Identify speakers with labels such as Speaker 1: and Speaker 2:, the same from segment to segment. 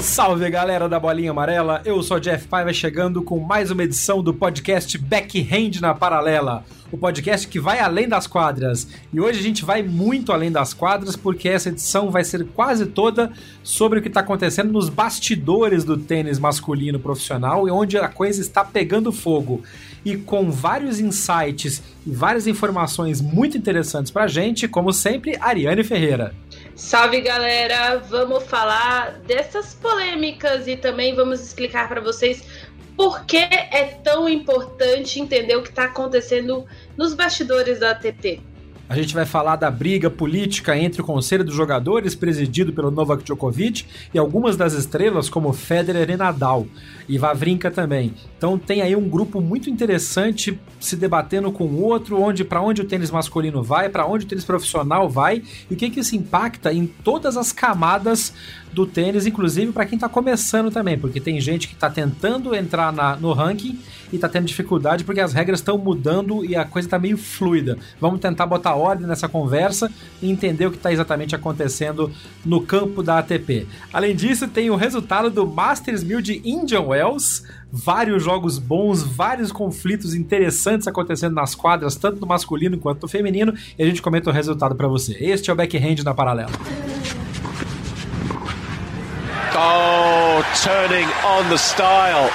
Speaker 1: Salve galera da Bolinha Amarela, eu sou Jeff Paiva chegando com mais uma edição do podcast Backhand na Paralela, o podcast que vai além das quadras. E hoje a gente vai muito além das quadras porque essa edição vai ser quase toda sobre o que está acontecendo nos bastidores do tênis masculino profissional e onde a coisa está pegando fogo. E com vários insights e várias informações muito interessantes pra gente, como sempre, Ariane Ferreira.
Speaker 2: Salve galera, vamos falar dessas polêmicas e também vamos explicar para vocês por que é tão importante entender o que está acontecendo nos bastidores da ATP.
Speaker 1: A gente vai falar da briga política entre o Conselho dos Jogadores, presidido pelo Novak Djokovic, e algumas das estrelas, como Federer e Nadal, e Vavrinka também. Então tem aí um grupo muito interessante se debatendo com o outro, onde para onde o tênis masculino vai, para onde o tênis profissional vai, e o que, que isso impacta em todas as camadas do tênis, inclusive para quem está começando também, porque tem gente que está tentando entrar na, no ranking e tá tendo dificuldade porque as regras estão mudando e a coisa tá meio fluida. Vamos tentar botar ordem nessa conversa e entender o que está exatamente acontecendo no campo da ATP. Além disso, tem o resultado do Masters 1000 de Indian Wells, vários jogos bons, vários conflitos interessantes acontecendo nas quadras, tanto no masculino quanto no feminino, e a gente comenta o resultado para você. Este é o Backhand na Paralela.
Speaker 3: Oh, turning on the style.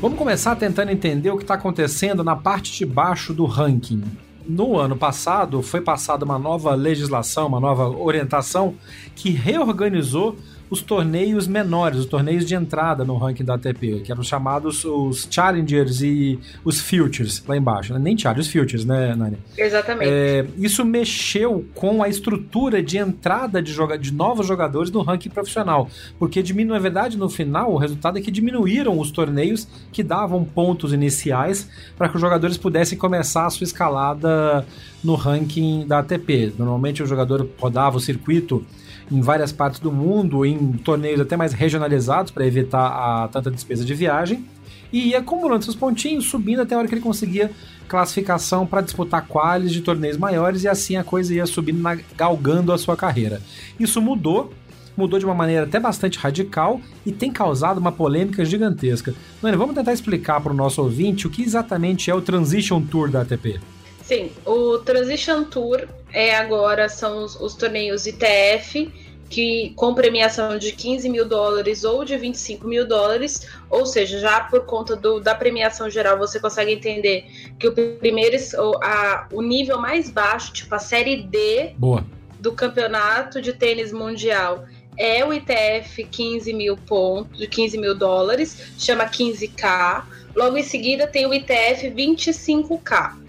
Speaker 1: Vamos começar tentando entender o que está acontecendo na parte de baixo do ranking. No ano passado, foi passada uma nova legislação, uma nova orientação que reorganizou os torneios menores, os torneios de entrada no ranking da ATP, que eram chamados os Challengers e os Futures, lá embaixo. Né? Nem Challengers, os Futures, né, Nani?
Speaker 2: Exatamente.
Speaker 1: É, isso mexeu com a estrutura de entrada de, joga de novos jogadores no ranking profissional, porque diminui, na verdade, no final, o resultado é que diminuíram os torneios que davam pontos iniciais para que os jogadores pudessem começar a sua escalada no ranking da ATP. Normalmente o jogador rodava o circuito em várias partes do mundo, em torneios até mais regionalizados para evitar a tanta despesa de viagem, e ia acumulando seus pontinhos, subindo até a hora que ele conseguia classificação para disputar quales de torneios maiores e assim a coisa ia subindo, na, galgando a sua carreira. Isso mudou, mudou de uma maneira até bastante radical e tem causado uma polêmica gigantesca. Nani, vamos tentar explicar para o nosso ouvinte o que exatamente é o Transition Tour da ATP.
Speaker 2: Sim, o Transition Tour é agora são os, os torneios ITF que com premiação de 15 mil dólares ou de 25 mil dólares, ou seja, já por conta do, da premiação geral você consegue entender que o primeiro a, o nível mais baixo, tipo a série D
Speaker 1: Boa.
Speaker 2: do campeonato de tênis mundial é o ITF 15 mil pontos, de 15 mil dólares, chama 15K. Logo em seguida tem o ITF 25K.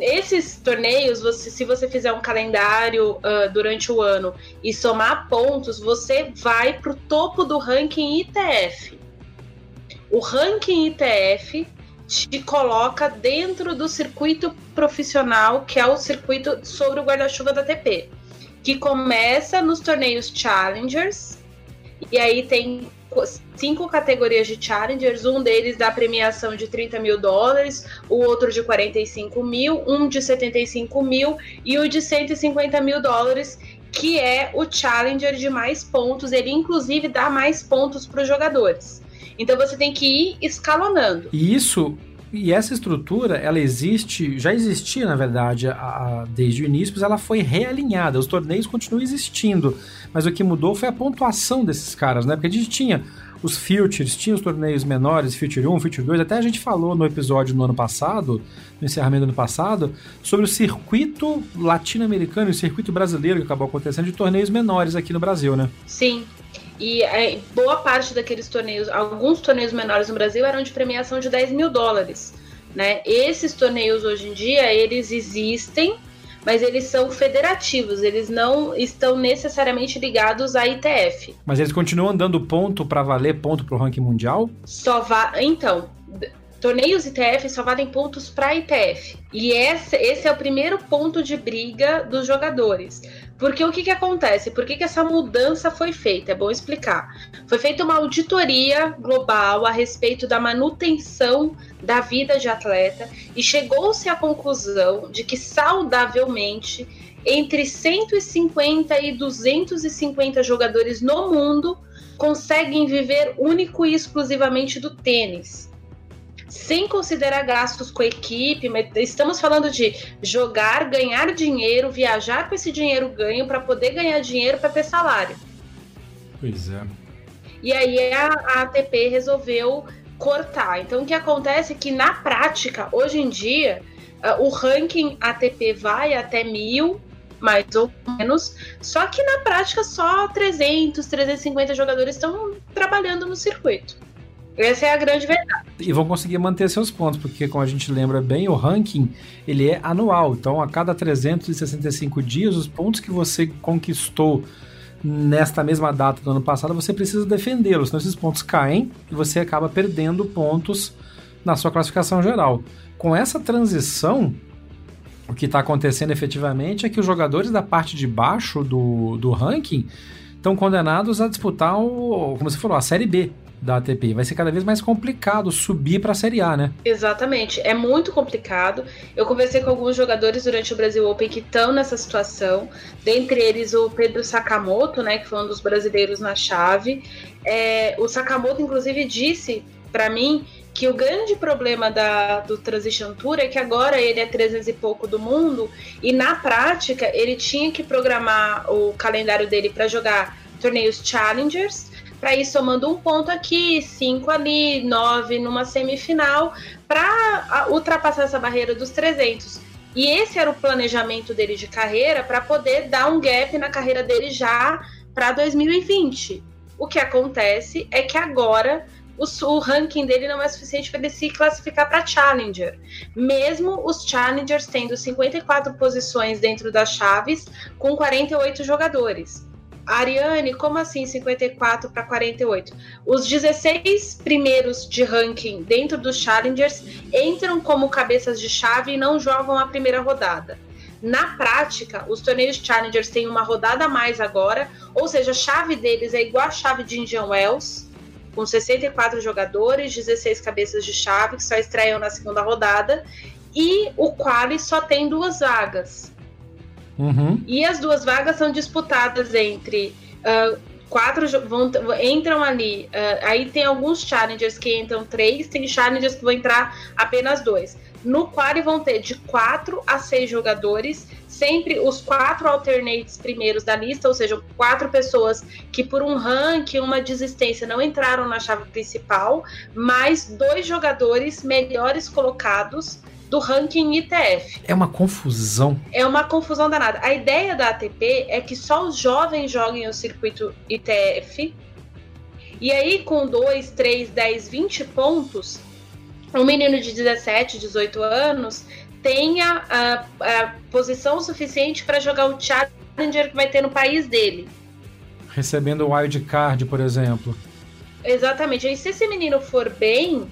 Speaker 2: Esses torneios, você, se você fizer um calendário uh, durante o ano e somar pontos, você vai para o topo do ranking ITF. O ranking ITF te coloca dentro do circuito profissional, que é o circuito sobre o guarda-chuva da TP, que começa nos torneios Challengers, e aí tem cinco categorias de challengers, um deles dá premiação de 30 mil dólares, o outro de 45 mil, um de 75 mil e o de 150 mil dólares, que é o challenger de mais pontos. Ele inclusive dá mais pontos para os jogadores. Então você tem que ir escalonando.
Speaker 1: E isso E essa estrutura, ela existe, já existia na verdade a, a, desde o início, mas ela foi realinhada. Os torneios continuam existindo, mas o que mudou foi a pontuação desses caras, né? Porque a gente tinha os futures, tinha os torneios menores, Future 1, Future 2, até a gente falou no episódio no ano passado, no encerramento do ano passado, sobre o circuito latino-americano e o circuito brasileiro que acabou acontecendo de torneios menores aqui no Brasil, né?
Speaker 2: Sim. E é, boa parte daqueles torneios, alguns torneios menores no Brasil eram de premiação de 10 mil dólares. Né? Esses torneios hoje em dia, eles existem, mas eles são federativos, eles não estão necessariamente ligados à ITF.
Speaker 1: Mas eles continuam dando ponto para valer ponto para o ranking mundial?
Speaker 2: Só va então, torneios ITF só valem pontos para ITF. E esse, esse é o primeiro ponto de briga dos jogadores. Porque o que, que acontece? Por que, que essa mudança foi feita? É bom explicar. Foi feita uma auditoria global a respeito da manutenção da vida de atleta e chegou-se à conclusão de que saudavelmente entre 150 e 250 jogadores no mundo conseguem viver único e exclusivamente do tênis sem considerar gastos com a equipe, mas estamos falando de jogar, ganhar dinheiro, viajar com esse dinheiro ganho para poder ganhar dinheiro para ter salário.
Speaker 1: Pois é.
Speaker 2: E aí a, a ATP resolveu cortar. Então o que acontece é que na prática, hoje em dia, uh, o ranking ATP vai até mil, mais ou menos, só que na prática só 300, 350 jogadores estão trabalhando no circuito. Essa é a grande verdade. E
Speaker 1: vão conseguir manter seus pontos, porque como a gente lembra bem, o ranking ele é anual. Então, a cada 365 dias, os pontos que você conquistou nesta mesma data do ano passado, você precisa defendê-los. Senão esses pontos caem e você acaba perdendo pontos na sua classificação geral. Com essa transição, o que está acontecendo efetivamente é que os jogadores da parte de baixo do, do ranking estão condenados a disputar o, como você falou, a Série B da ATP. Vai ser cada vez mais complicado subir para a Série A, né?
Speaker 2: Exatamente. É muito complicado. Eu conversei com alguns jogadores durante o Brasil Open que estão nessa situação. Dentre eles o Pedro Sakamoto, né, que foi um dos brasileiros na chave. É, o Sakamoto, inclusive, disse para mim que o grande problema da, do Transition Tour é que agora ele é 300 e pouco do mundo e na prática ele tinha que programar o calendário dele para jogar torneios Challengers para ir somando um ponto aqui, cinco ali, nove numa semifinal, para ultrapassar essa barreira dos 300. E esse era o planejamento dele de carreira para poder dar um gap na carreira dele já para 2020. O que acontece é que agora o, o ranking dele não é suficiente para ele se classificar para Challenger. Mesmo os Challengers tendo 54 posições dentro das chaves, com 48 jogadores. Ariane, como assim 54 para 48? Os 16 primeiros de ranking dentro dos Challengers entram como cabeças de chave e não jogam a primeira rodada. Na prática, os torneios Challengers têm uma rodada a mais agora, ou seja, a chave deles é igual a chave de Indian Wells, com 64 jogadores, 16 cabeças de chave que só estreiam na segunda rodada, e o quali só tem duas vagas.
Speaker 1: Uhum.
Speaker 2: E as duas vagas são disputadas entre uh, quatro vão, entram ali. Uh, aí tem alguns challengers que entram três, tem challengers que vão entrar apenas dois. No qual vão ter de quatro a seis jogadores, sempre os quatro alternates primeiros da lista, ou seja, quatro pessoas que por um ranking, uma desistência não entraram na chave principal, mais dois jogadores melhores colocados do ranking ITF.
Speaker 1: É uma confusão.
Speaker 2: É uma confusão danada. A ideia da ATP é que só os jovens joguem o circuito ITF. E aí, com 2, 3, 10, 20 pontos, um menino de 17, 18 anos tenha a, a posição suficiente para jogar o Challenger que vai ter no país dele.
Speaker 1: Recebendo o wild card, por exemplo.
Speaker 2: Exatamente. E se esse menino for bem,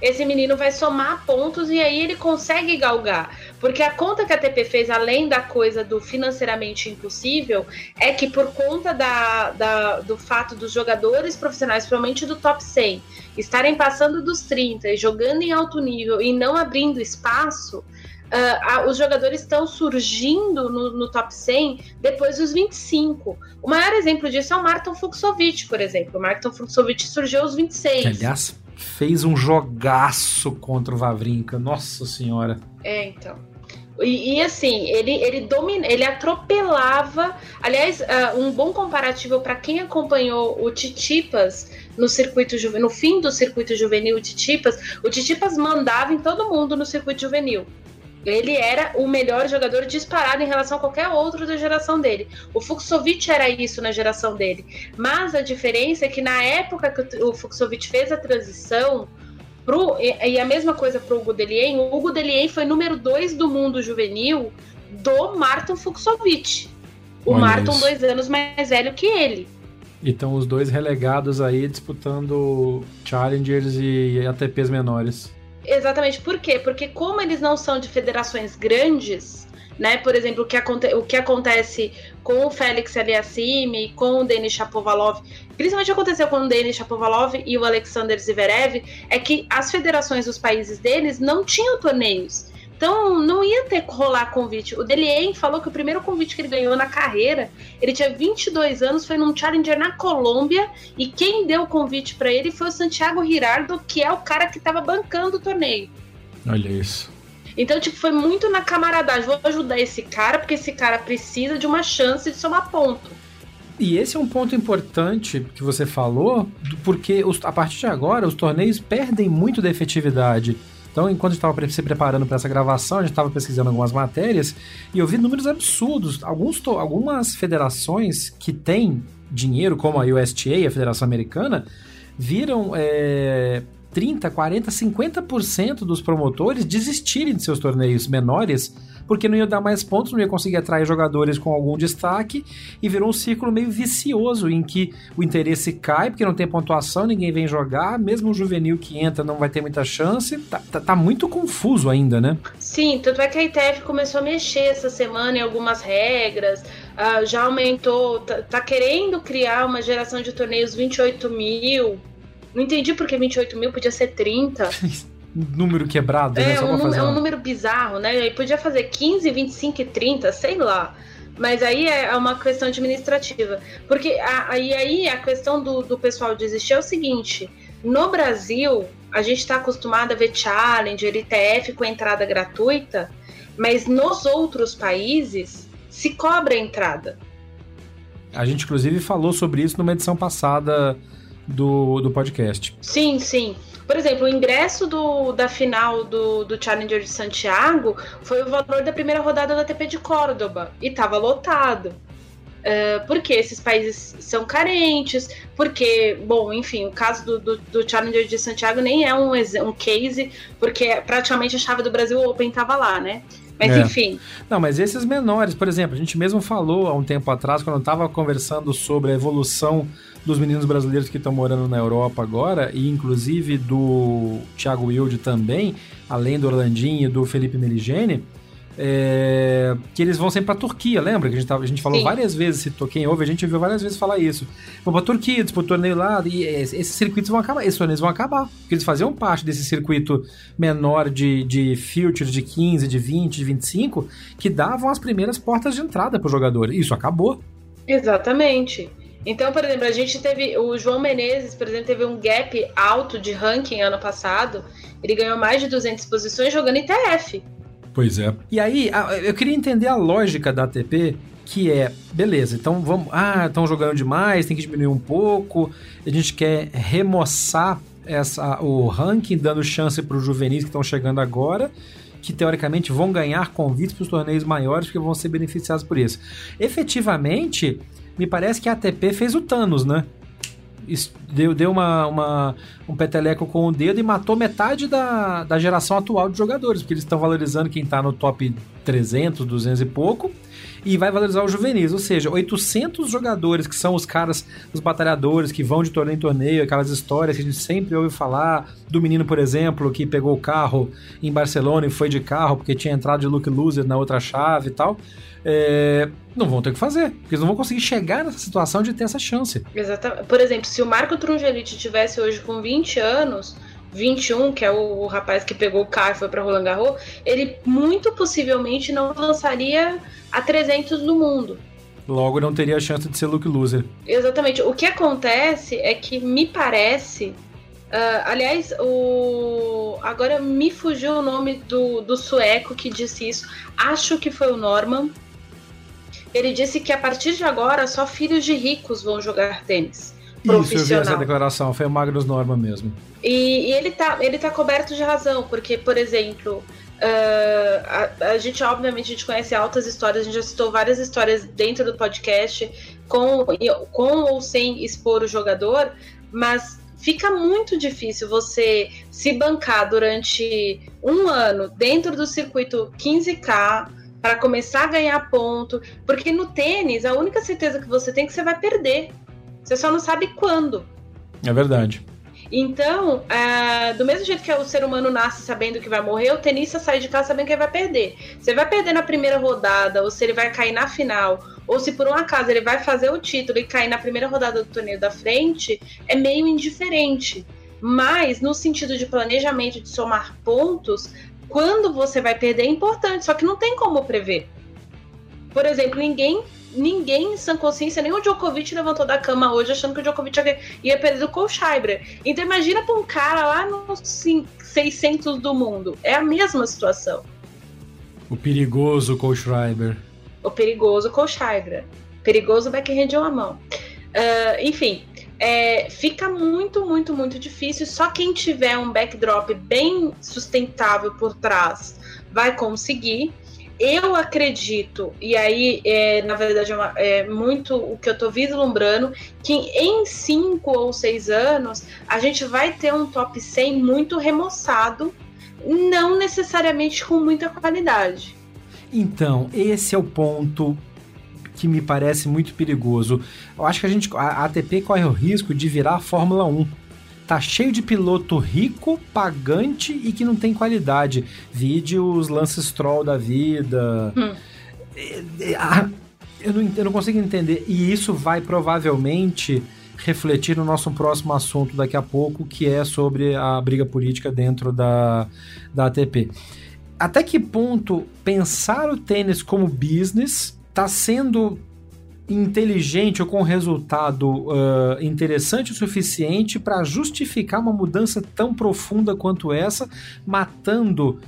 Speaker 2: esse menino vai somar pontos e aí ele consegue galgar. Porque a conta que a TP fez, além da coisa do financeiramente impossível, é que por conta da, da, do fato dos jogadores profissionais, principalmente do top 100, estarem passando dos 30 e jogando em alto nível e não abrindo espaço, Uh, os jogadores estão surgindo no, no, top 100 depois dos 25. O maior exemplo disso é o Martin Fuxovic, por exemplo. O Martin Fuxovic surgiu aos 26.
Speaker 1: Que, aliás, fez um jogaço contra o Vavrinca. Nossa senhora.
Speaker 2: É, então. E, e, assim, ele, ele domina, ele atropelava. Aliás, uh, um bom comparativo para quem acompanhou o Titipas no circuito no fim do circuito juvenil, o Titipas, o Titipas mandava em todo mundo no circuito juvenil. Ele era o melhor jogador disparado em relação a qualquer outro da geração dele. O Fuxovic era isso na geração dele. Mas a diferença é que na época que o Fuxovic fez a transição, pro, e, a mesma coisa para o Hugo Delien, o Hugo Delien foi número 2 do mundo juvenil do Martin Fuxovic. O Olha Martin, isso. dois anos mais velho que ele.
Speaker 1: E estão os dois relegados aí disputando Challengers e ATPs menores.
Speaker 2: Exatamente. Por quê? Porque como eles não são de federações grandes, né? Por exemplo, o que, aconte o que acontece com o Félix Aliassime, com o Denis Shapovalov, principalmente aconteceu com o Denis Shapovalov e o Alexander Zverev, é que as federações dos países deles não tinham torneios. Então não ia ter que rolar convite. O Delien falou que o primeiro convite que ele ganhou na carreira, ele tinha 22 anos, foi num Challenger na Colômbia e quem deu o convite para ele foi o Santiago Girardo, que é o cara que estava bancando o torneio.
Speaker 1: Olha isso.
Speaker 2: Então, tipo, foi muito na camaradagem. Vou ajudar esse cara, porque esse cara precisa de uma chance de somar ponto.
Speaker 1: E esse é um ponto importante que você falou, porque a partir de agora os torneios perdem muito da efetividade. Então, enquanto estava se preparando para essa gravação, a gente estava pesquisando algumas matérias e eu vi números absurdos. Alguns, algumas federações que têm dinheiro, como a USTA, a Federação Americana, viram é, 30, 40, 50% dos promotores desistirem de seus torneios menores porque não ia dar mais pontos, não ia conseguir atrair jogadores com algum destaque e virou um círculo meio vicioso em que o interesse cai porque não tem pontuação, ninguém vem jogar, mesmo o juvenil que entra não vai ter muita chance. Tá, tá, tá muito confuso ainda, né?
Speaker 2: Sim, tanto é que a ITF começou a mexer essa semana em algumas regras, uh, já aumentou, tá, tá querendo criar uma geração de torneios 28 mil. Não entendi porque 28 mil podia ser 30.
Speaker 1: número quebrado, né?
Speaker 2: é, né? Um, é um número bizarro, né? Aí podia fazer 15, 25 e 30, sei lá. Mas aí é uma questão administrativa. Porque aí, aí a questão do, do pessoal desistir é o seguinte: no Brasil, a gente está acostumado a ver Challenger, ITF com entrada gratuita, mas nos outros países se cobra a entrada.
Speaker 1: A gente, inclusive, falou sobre isso numa edição passada do, do podcast.
Speaker 2: Sim, sim. Por exemplo, o ingresso do, da final do, do Challenger de Santiago foi o valor da primeira rodada da ATP de Córdoba e estava lotado. Uh, porque esses países são carentes, porque, bom, enfim, o caso do, do, do Challenger de Santiago nem é um, um case, porque praticamente a chave do Brasil Open estava lá, né? Mas é. enfim.
Speaker 1: Não, mas esses menores, por exemplo, a gente mesmo falou há um tempo atrás, quando eu estava conversando sobre a evolução dos meninos brasileiros que estão morando na Europa agora, e inclusive do Thiago Wilde também, além do Orlandinho e do Felipe Meligeni, é, que eles vão sempre pra Turquia, lembra? Que a gente, tava, a gente falou Sim. várias vezes, se quem ouve, a gente ouviu várias vezes falar isso. Vão pra Turquia, disputam torneio lá, e esses circuitos vão acabar, esses torneios vão acabar. Porque eles faziam parte desse circuito menor de, de futures de 15, de 20, de 25, que davam as primeiras portas de entrada pro jogador. Isso acabou.
Speaker 2: Exatamente. Então, por exemplo, a gente teve. O João Menezes, por exemplo, teve um gap alto de ranking ano passado. Ele ganhou mais de 200 posições jogando ITF.
Speaker 1: Pois é. E aí, eu queria entender a lógica da ATP, que é, beleza, então vamos. Ah, estão jogando demais, tem que diminuir um pouco. A gente quer remoçar essa, o ranking, dando chance para os juvenis que estão chegando agora que teoricamente vão ganhar convites para os torneios maiores porque vão ser beneficiados por isso. Efetivamente, me parece que a ATP fez o Thanos, né? Deu, deu uma, uma, um peteleco com o dedo e matou metade da, da geração atual de jogadores, porque eles estão valorizando quem está no top 300, 200 e pouco, e vai valorizar os juvenis, ou seja, 800 jogadores que são os caras, os batalhadores que vão de torneio em torneio, aquelas histórias que a gente sempre ouve falar, do menino, por exemplo, que pegou o carro em Barcelona e foi de carro porque tinha entrado de look loser na outra chave e tal é, não vão ter o que fazer, porque eles não vão conseguir chegar nessa situação de ter essa chance.
Speaker 2: Exatamente. Por exemplo, se o Marco Trungelite tivesse hoje com 20 anos, 21, que é o, o rapaz que pegou o carro e foi para Roland Garros, ele muito possivelmente não lançaria a 300 do mundo.
Speaker 1: Logo, não teria a chance de ser look loser.
Speaker 2: Exatamente. O que acontece é que me parece Uh, aliás, o agora me fugiu o nome do, do sueco que disse isso. Acho que foi o Norman. Ele disse que a partir de agora só filhos de ricos vão jogar tênis.
Speaker 1: Isso, eu vi essa declaração, foi o Magnus Norman mesmo.
Speaker 2: E, e, ele, tá, ele tá coberto de razão, porque, por exemplo, uh, a, a, gente, obviamente, a gente conhece altas histórias, a gente já citou várias histórias dentro do podcast, com, com ou sem expor o jogador, mas fica muito difícil você se bancar durante um ano dentro do circuito 15K para começar a ganhar ponto, porque no tênis a única certeza que você tem é que você vai perder. Você só não sabe quando.
Speaker 1: É verdade.
Speaker 2: Então, é, do mesmo jeito que o ser humano nasce sabendo que vai morrer, o tenista sai de casa sabendo que ele vai perder. Se ele vai perder na primeira rodada, ou se ele vai cair na final, ou se por um acaso ele vai fazer o título e cair na primeira rodada do torneio da frente, é meio indiferente. Mas, no sentido de planejamento de somar pontos, quando você vai perder é importante, só que não tem como prever. Por exemplo, ninguém ninguém em sã consciência, nem o Djokovic levantou da cama hoje achando que o Djokovic ia perder do Kohlschreiber. Então imagina pra um cara lá nos 600 do mundo. É a mesma situação.
Speaker 1: O perigoso Kohlschreiber.
Speaker 2: O perigoso Kohlschreiber. Perigoso backhand de uma mão. Uh, enfim, é, fica muito, muito, muito difícil. Só quem tiver um backdrop bem sustentável por trás vai conseguir. Eu acredito, e aí, é, na verdade, é, uma, é, muito o que eu estou vislumbrando, que em cinco ou seis anos a gente vai ter um top 100 muito remoçado, não necessariamente com muita qualidade.
Speaker 1: Então, esse é o ponto que me parece muito perigoso. Eu acho que a gente, a ATP corre o risco de virar a Fórmula 1 tá cheio de piloto rico, pagante e que não tem qualidade. Vide os Lance Stroll da vida. Hum. Eu, não, eu não consigo entender. E isso vai provavelmente refletir no nosso próximo assunto daqui a pouco, que é sobre a briga política dentro da, da ATP. Até que ponto pensar o tênis como business está sendo inteligente ou com resultado uh, interessante o suficiente para justificar uma mudança tão profunda quanto essa, matando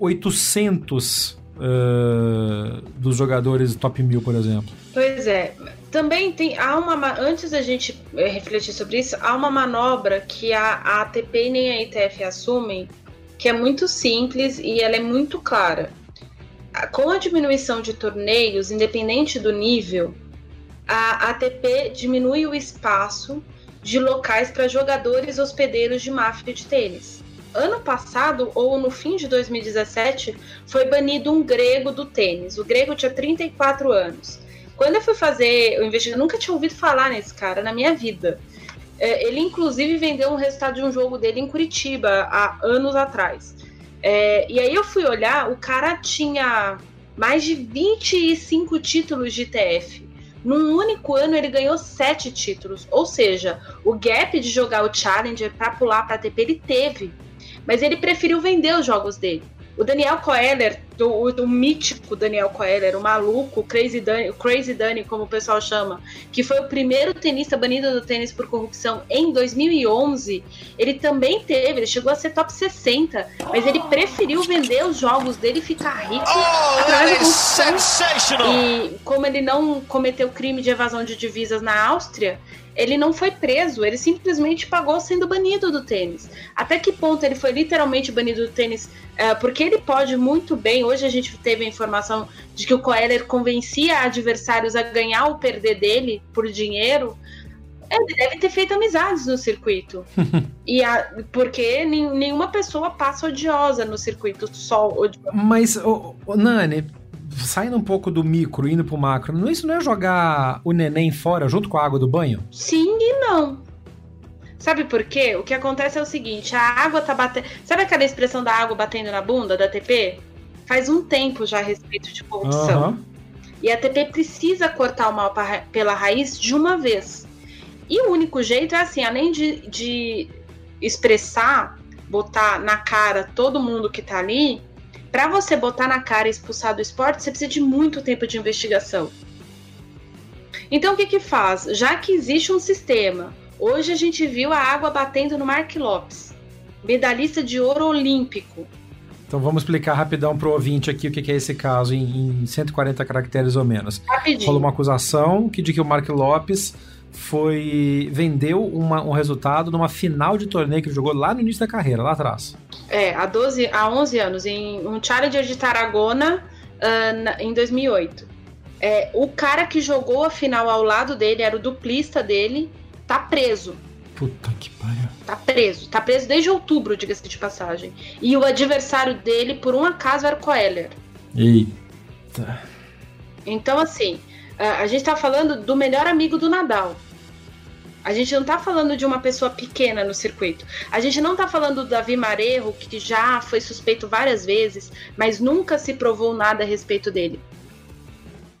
Speaker 1: 800 uh, dos jogadores top 1000, por exemplo.
Speaker 2: Pois é. Também tem há uma antes da gente eh, refletir sobre isso, há uma manobra que a ATP nem a ITF assumem, que é muito simples e ela é muito clara. Com a diminuição de torneios, independente do nível, a ATP diminui o espaço de locais para jogadores hospedeiros de máfia de tênis. Ano passado, ou no fim de 2017, foi banido um grego do tênis. O grego tinha 34 anos. Quando eu fui fazer o investimento, nunca tinha ouvido falar nesse cara na minha vida. É, ele, inclusive, vendeu um resultado de um jogo dele em Curitiba há anos atrás. É, e aí eu fui olhar, o cara tinha mais de 25 títulos de TF. Num único ano ele ganhou sete títulos, ou seja, o gap de jogar o Challenger para pular para ATP ele teve, mas ele preferiu vender os jogos dele. O Daniel Coeller, o, mítico Daniel Coeller, o maluco, o Crazy Danny, o Crazy Danny, como o pessoal chama, que foi o primeiro tenista banido do tênis por corrupção em 2011, ele também teve, ele chegou a ser top 60, mas ele preferiu vender os jogos dele e ficar rico oh, através da corrupção. E como ele não cometeu crime de evasão de divisas na Áustria, ele não foi preso, ele simplesmente pagou sendo banido do tênis. Até que ponto ele foi literalmente banido do tênis? É, porque ele pode muito bem. Hoje a gente teve a informação de que o Coeller convencia adversários a ganhar ou perder dele por dinheiro. Ele deve ter feito amizades no circuito. e a, porque nenhuma pessoa passa odiosa no circuito só.
Speaker 1: Mas, oh, oh, Nani, saindo um pouco do micro, indo pro macro, não, isso não é jogar o neném fora junto com a água do banho?
Speaker 2: Sim e não. Sabe por quê? O que acontece é o seguinte: a água tá batendo. Sabe aquela expressão da água batendo na bunda da TP? Faz um tempo já a respeito de corrupção. Uhum. E a TP precisa cortar o mal pela raiz de uma vez. E o único jeito é assim: além de, de expressar, botar na cara todo mundo que tá ali, para você botar na cara e expulsar do esporte, você precisa de muito tempo de investigação. Então o que que faz? Já que existe um sistema Hoje a gente viu a água batendo no Mark Lopes, medalhista de ouro olímpico.
Speaker 1: Então vamos explicar rapidão pro ouvinte aqui o que é esse caso em, em 140 caracteres ou menos.
Speaker 2: Rapidinho.
Speaker 1: Rolou uma acusação que de que o Mark Lopes foi vendeu uma, um resultado numa final de torneio que ele jogou lá no início da carreira, lá atrás.
Speaker 2: É, há, 12, há 11 anos, em um Challenger de Tarragona, uh, na, em 2008. É, o cara que jogou a final ao lado dele, era o duplista dele, tá preso.
Speaker 1: Puta que pariu.
Speaker 2: Tá preso. Tá preso desde outubro, diga-se de passagem. E o adversário dele, por um acaso, era o Coeller.
Speaker 1: Eita.
Speaker 2: Então, assim, a gente tá falando do melhor amigo do Nadal. A gente não tá falando de uma pessoa pequena no circuito. A gente não tá falando do Davi Marerro, que já foi suspeito várias vezes, mas nunca se provou nada a respeito dele.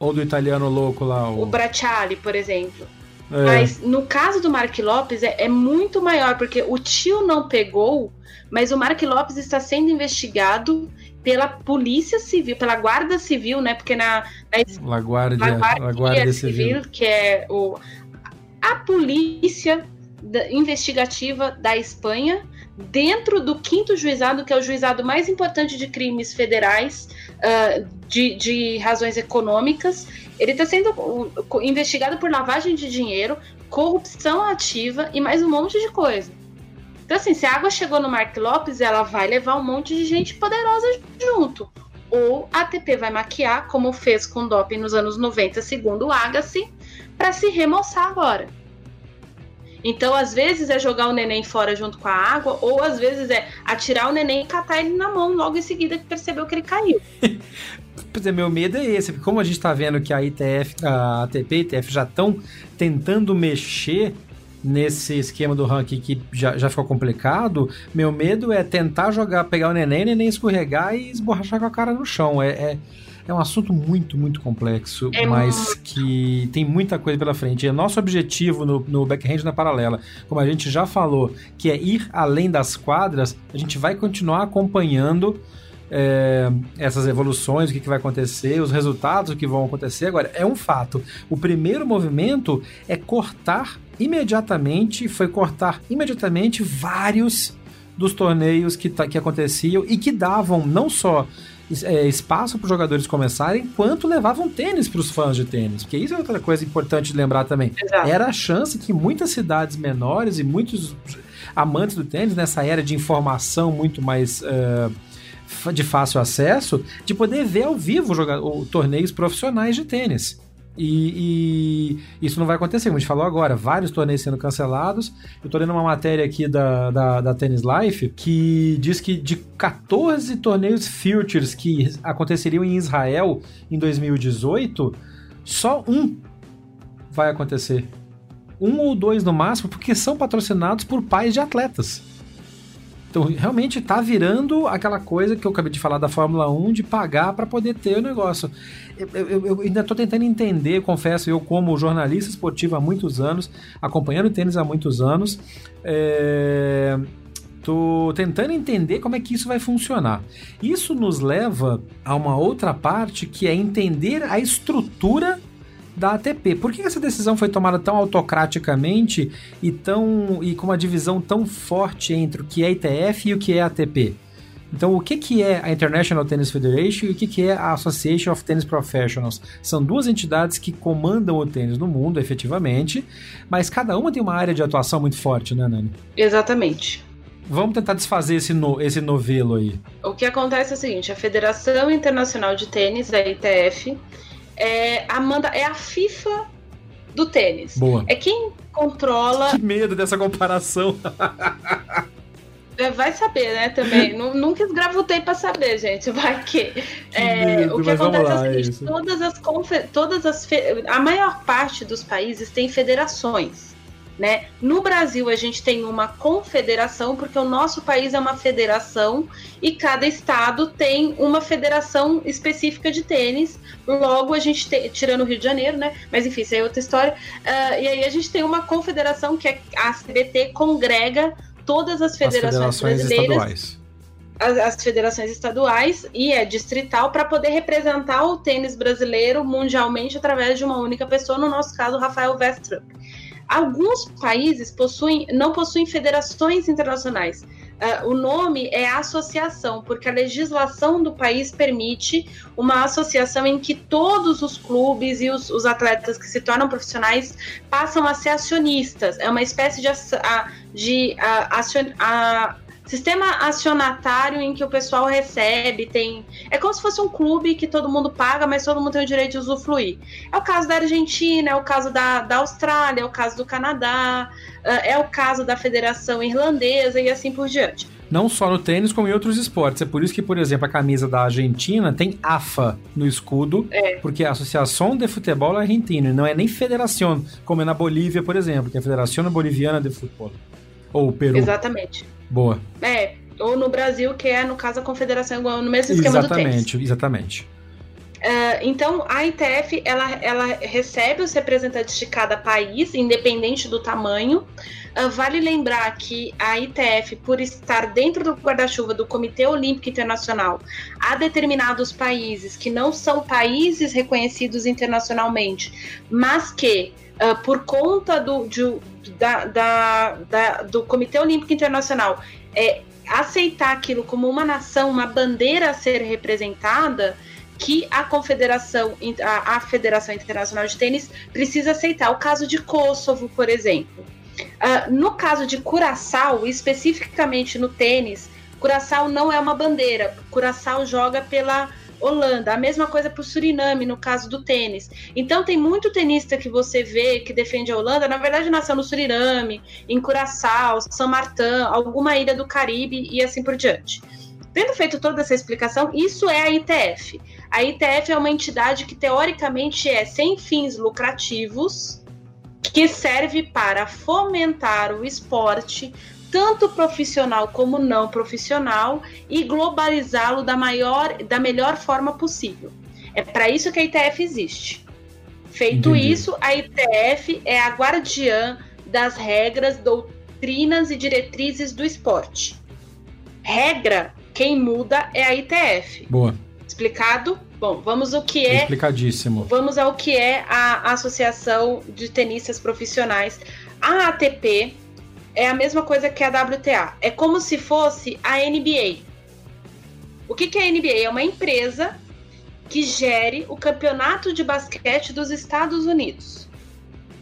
Speaker 1: Ou do italiano louco lá.
Speaker 2: O, o Bracciali, por exemplo. É. Mas no caso do Mark Lopes é, é, muito maior, porque o tio não pegou, mas o Mark Lopes está sendo investigado pela Polícia Civil, pela Guarda Civil, né? Porque na.
Speaker 1: na La Guardia, La Guardia, La Guardia Civil,
Speaker 2: Civil, que é o, a polícia investigativa da Espanha, dentro do quinto juizado, que é o juizado mais importante de crimes federais, uh, de, de razões econômicas. Ele está sendo investigado por lavagem de dinheiro, corrupção ativa e mais um monte de coisa. Então, assim, se a água chegou no Mark Lopes, ela vai levar um monte de gente poderosa junto. Ou a ATP vai maquiar, como fez com o doping nos anos 90, segundo o Agassi, para se remoçar agora. Então, às vezes é jogar o neném fora junto com a água, ou às vezes é atirar o neném e catar ele na mão logo em seguida que percebeu que ele caiu.
Speaker 1: pois é, meu medo é esse, porque como a gente tá vendo que a ITF, a ATP e a ITF já estão tentando mexer nesse esquema do ranking que já, já ficou complicado, meu medo é tentar jogar, pegar o neném, o neném escorregar e esborrachar com a cara no chão. É, é, é um assunto muito, muito complexo, é mas muito. que tem muita coisa pela frente. E nosso objetivo no, no backhand na paralela, como a gente já falou, que é ir além das quadras, a gente vai continuar acompanhando é, essas evoluções, o que, que, vai acontecer, os resultados que vão acontecer. Agora, é um fato. O primeiro movimento é cortar imediatamente, foi cortar imediatamente vários dos torneios que, que aconteciam e que davam não só é, espaço para os jogadores começarem, quanto levavam tênis para os fãs de tênis. Porque isso é outra coisa importante de lembrar também. Exato. Era a chance que muitas cidades menores e muitos amantes do tênis, nessa era de informação muito mais. Uh, de fácil acesso, de poder ver ao vivo jogar, torneios profissionais de tênis. E, e, isso não vai acontecer, como a gente falou agora, vários torneios sendo cancelados. Eu tô lendo uma matéria aqui da, da, da Tennis Life que diz que de 14 torneios Futures que aconteceriam em Israel em 2018, só um vai acontecer. Um ou dois no máximo, porque são patrocinados por pais de atletas. Então, realmente tá virando aquela coisa que eu acabei de falar da Fórmula 1 de pagar para poder ter o negócio. Eu, eu, eu ainda tô tentando entender, confesso, eu como jornalista esportivo há muitos anos, acompanhando tênis há muitos anos, é... Tô tentando entender como é que isso vai funcionar. Isso nos leva a uma outra parte que é entender a estrutura da ATP. Por que essa decisão foi tomada tão autocraticamente e tão e com uma divisão tão forte entre o que é ITF e o que é ATP? Então, o que, que é a International Tennis Federation e o que, que é a Association of Tennis Professionals? São duas entidades que comandam o tênis no mundo, efetivamente, mas cada uma tem uma área de atuação muito forte, né, Nani?
Speaker 2: Exatamente.
Speaker 1: Vamos tentar desfazer esse, no, esse novelo aí.
Speaker 2: O que acontece é o seguinte: a Federação Internacional de Tênis, a ITF, é a, manda, é a FIFA do tênis.
Speaker 1: Boa.
Speaker 2: É quem controla.
Speaker 1: Que medo dessa comparação.
Speaker 2: É, vai saber, né, também. Nunca esgravutei para saber, gente. Vai que. que é, medo, o que acontece lá, é o seguinte: é todas as, todas as. A maior parte dos países tem federações. Né? No Brasil, a gente tem uma confederação, porque o nosso país é uma federação e cada estado tem uma federação específica de tênis. Logo, a gente tem, tirando o Rio de Janeiro, né? Mas enfim, isso é outra história. Uh, e aí a gente tem uma confederação que é a CBT congrega todas as federações, as federações brasileiras. Estaduais. As, as, federações estaduais e é distrital para poder representar o tênis brasileiro mundialmente através de uma única pessoa, no nosso caso, Rafael Vestrup. Alguns países possuem, não possuem federações internacionais. Uh, o nome é associação, porque a legislação do país permite uma associação em que todos os clubes e os, os atletas que se tornam profissionais passam a ser acionistas. É uma espécie de, de acion, a, sistema acionatário em que o pessoal recebe, tem. É como se fosse um clube que todo mundo paga, mas todo mundo tem o direito de usufruir. É o caso da Argentina, é o caso da, da Austrália, é o caso do Canadá, ah, é o caso da Federação Irlandesa e assim por diante.
Speaker 1: Não só no tênis, como em outros esportes. É por isso que, por exemplo, a camisa da Argentina tem AFA no escudo, é. porque é a Associação de Futebol Argentino, não é nem federação, como é na Bolívia, por exemplo, que é a Federação Boliviana de Futebol. Ou Peru.
Speaker 2: Exatamente.
Speaker 1: Boa.
Speaker 2: É, ou no Brasil, que é, no caso, a confederação igual no mesmo esquema
Speaker 1: exatamente,
Speaker 2: do tênis.
Speaker 1: Exatamente,
Speaker 2: Uh, então, a ITF, ela, ela recebe os representantes de cada país, independente do tamanho. Uh, vale lembrar que a ITF, por estar dentro do guarda-chuva do Comitê Olímpico Internacional, há determinados países que não são países reconhecidos internacionalmente, mas que uh, por conta do, de, da, da, da, do Comitê Olímpico Internacional é, aceitar aquilo como uma nação, uma bandeira a ser representada, que a Confederação, a, a Federação Internacional de Tênis precisa aceitar. O caso de Kosovo, por exemplo. Uh, no caso de Curaçao, especificamente no tênis, Curaçao não é uma bandeira. Curaçao joga pela Holanda. A mesma coisa para o Suriname, no caso do tênis. Então, tem muito tenista que você vê que defende a Holanda, na verdade, nasceu no Suriname, em Curaçao, São Martin, alguma ilha do Caribe e assim por diante. Tendo feito toda essa explicação, isso é a ITF. A ITF é uma entidade que, teoricamente, é sem fins lucrativos, que serve para fomentar o esporte, tanto profissional como não profissional e globalizá-lo da maior, da melhor forma possível. É para isso que a ITF existe. Feito Entendi. isso, a ITF é a guardiã das regras, doutrinas e diretrizes do esporte. Regra, quem muda é a ITF.
Speaker 1: Boa.
Speaker 2: Explicado? Bom, vamos ao que é.
Speaker 1: Explicadíssimo.
Speaker 2: Vamos ao que é a Associação de Tenistas Profissionais. A ATP é a mesma coisa que a WTA. É como se fosse a NBA. O que, que é a NBA? É uma empresa que gere o campeonato de basquete dos Estados Unidos.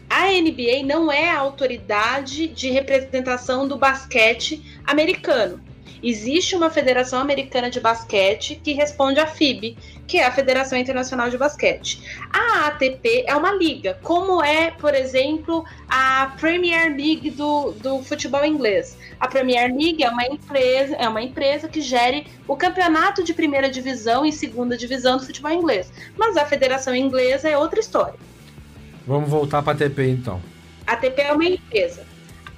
Speaker 2: A NBA não é a autoridade de representação do basquete americano. Existe uma Federação Americana de Basquete que responde à FIB, que é a Federação Internacional de Basquete. A ATP é uma liga, como é, por exemplo, a Premier League do, do futebol inglês. A Premier League é uma empresa, é uma empresa que gere o campeonato de primeira divisão e segunda divisão do futebol inglês. Mas a Federação Inglesa é outra história.
Speaker 1: Vamos voltar para a ATP então.
Speaker 2: A ATP é uma empresa.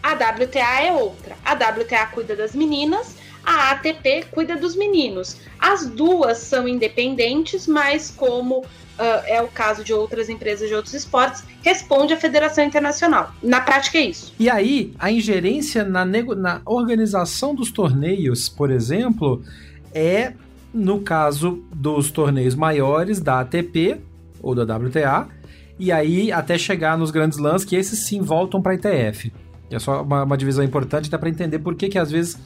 Speaker 2: A WTA é outra. A WTA cuida das meninas a ATP cuida dos meninos. As duas são independentes, mas como uh, é o caso de outras empresas de outros esportes, responde à Federação Internacional. Na prática é isso.
Speaker 1: E aí, a ingerência na, na organização dos torneios, por exemplo, é no caso dos torneios maiores da ATP ou da WTA, e aí até chegar nos grandes lãs, que esses sim voltam para a ITF. É só uma, uma divisão importante, dá para entender por que, que às vezes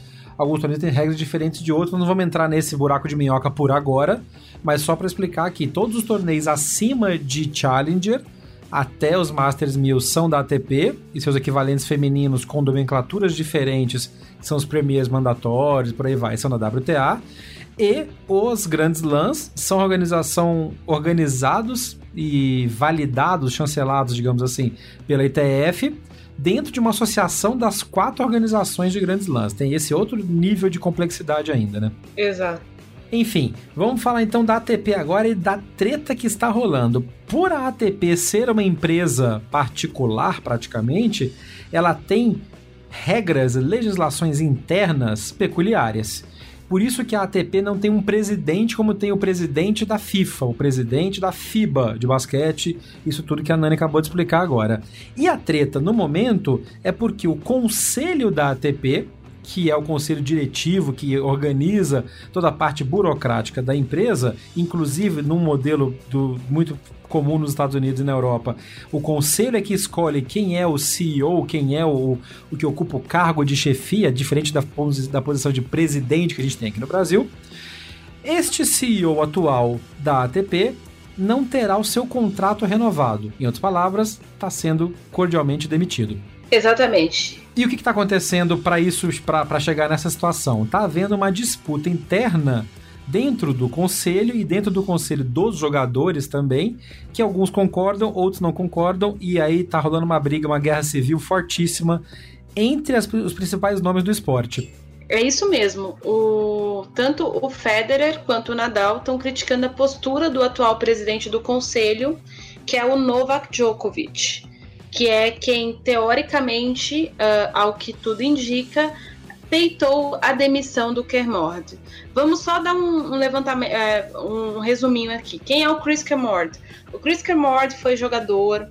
Speaker 1: alguns torneios têm regras diferentes de outros. Não vamos entrar nesse buraco de minhoca por agora, mas só para explicar aqui: todos os torneios acima de Challenger até os Masters 1000 são da ATP e seus equivalentes femininos com nomenclaturas diferentes, que são os premiers mandatórios, por aí vai, são da WTA. E os grandes lãs são organização organizados e validados, chancelados, digamos assim, pela ITF dentro de uma associação das quatro organizações de grandes lãs. Tem esse outro nível de complexidade ainda, né?
Speaker 2: Exato.
Speaker 1: Enfim, vamos falar então da ATP agora e da treta que está rolando. Por a ATP ser uma empresa particular, praticamente, ela tem regras, legislações internas peculiares. Por isso que a ATP não tem um presidente como tem o presidente da FIFA, o presidente da FIBA de basquete, isso tudo que a Nani acabou de explicar agora. E a treta no momento é porque o conselho da ATP, que é o conselho diretivo que organiza toda a parte burocrática da empresa, inclusive num modelo do, muito comum nos Estados Unidos e na Europa. O conselho é que escolhe quem é o CEO, quem é o, o que ocupa o cargo de chefia, diferente da, da posição de presidente que a gente tem aqui no Brasil. Este CEO atual da ATP não terá o seu contrato renovado. Em outras palavras, está sendo cordialmente demitido.
Speaker 2: Exatamente.
Speaker 1: E o que está acontecendo para isso, para chegar nessa situação? Está havendo uma disputa interna dentro do conselho e dentro do conselho dos jogadores também, que alguns concordam, outros não concordam, e aí tá rolando uma briga, uma guerra civil fortíssima entre as, os principais nomes do esporte.
Speaker 2: É isso mesmo. O, tanto o Federer quanto o Nadal estão criticando a postura do atual presidente do conselho, que é o Novak Djokovic, que é quem, teoricamente, uh, ao que tudo indica, peitou a demissão do Kermord. Vamos só dar um, um levantamento, é, um resuminho aqui. Quem é o Chris Kermord? O Chris Kermord foi jogador,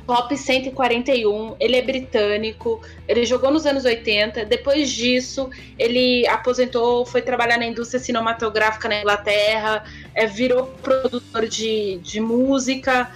Speaker 2: top 141, ele é britânico, ele jogou nos anos 80, depois disso ele aposentou, foi trabalhar na indústria cinematográfica na Inglaterra, é, virou produtor de, de música,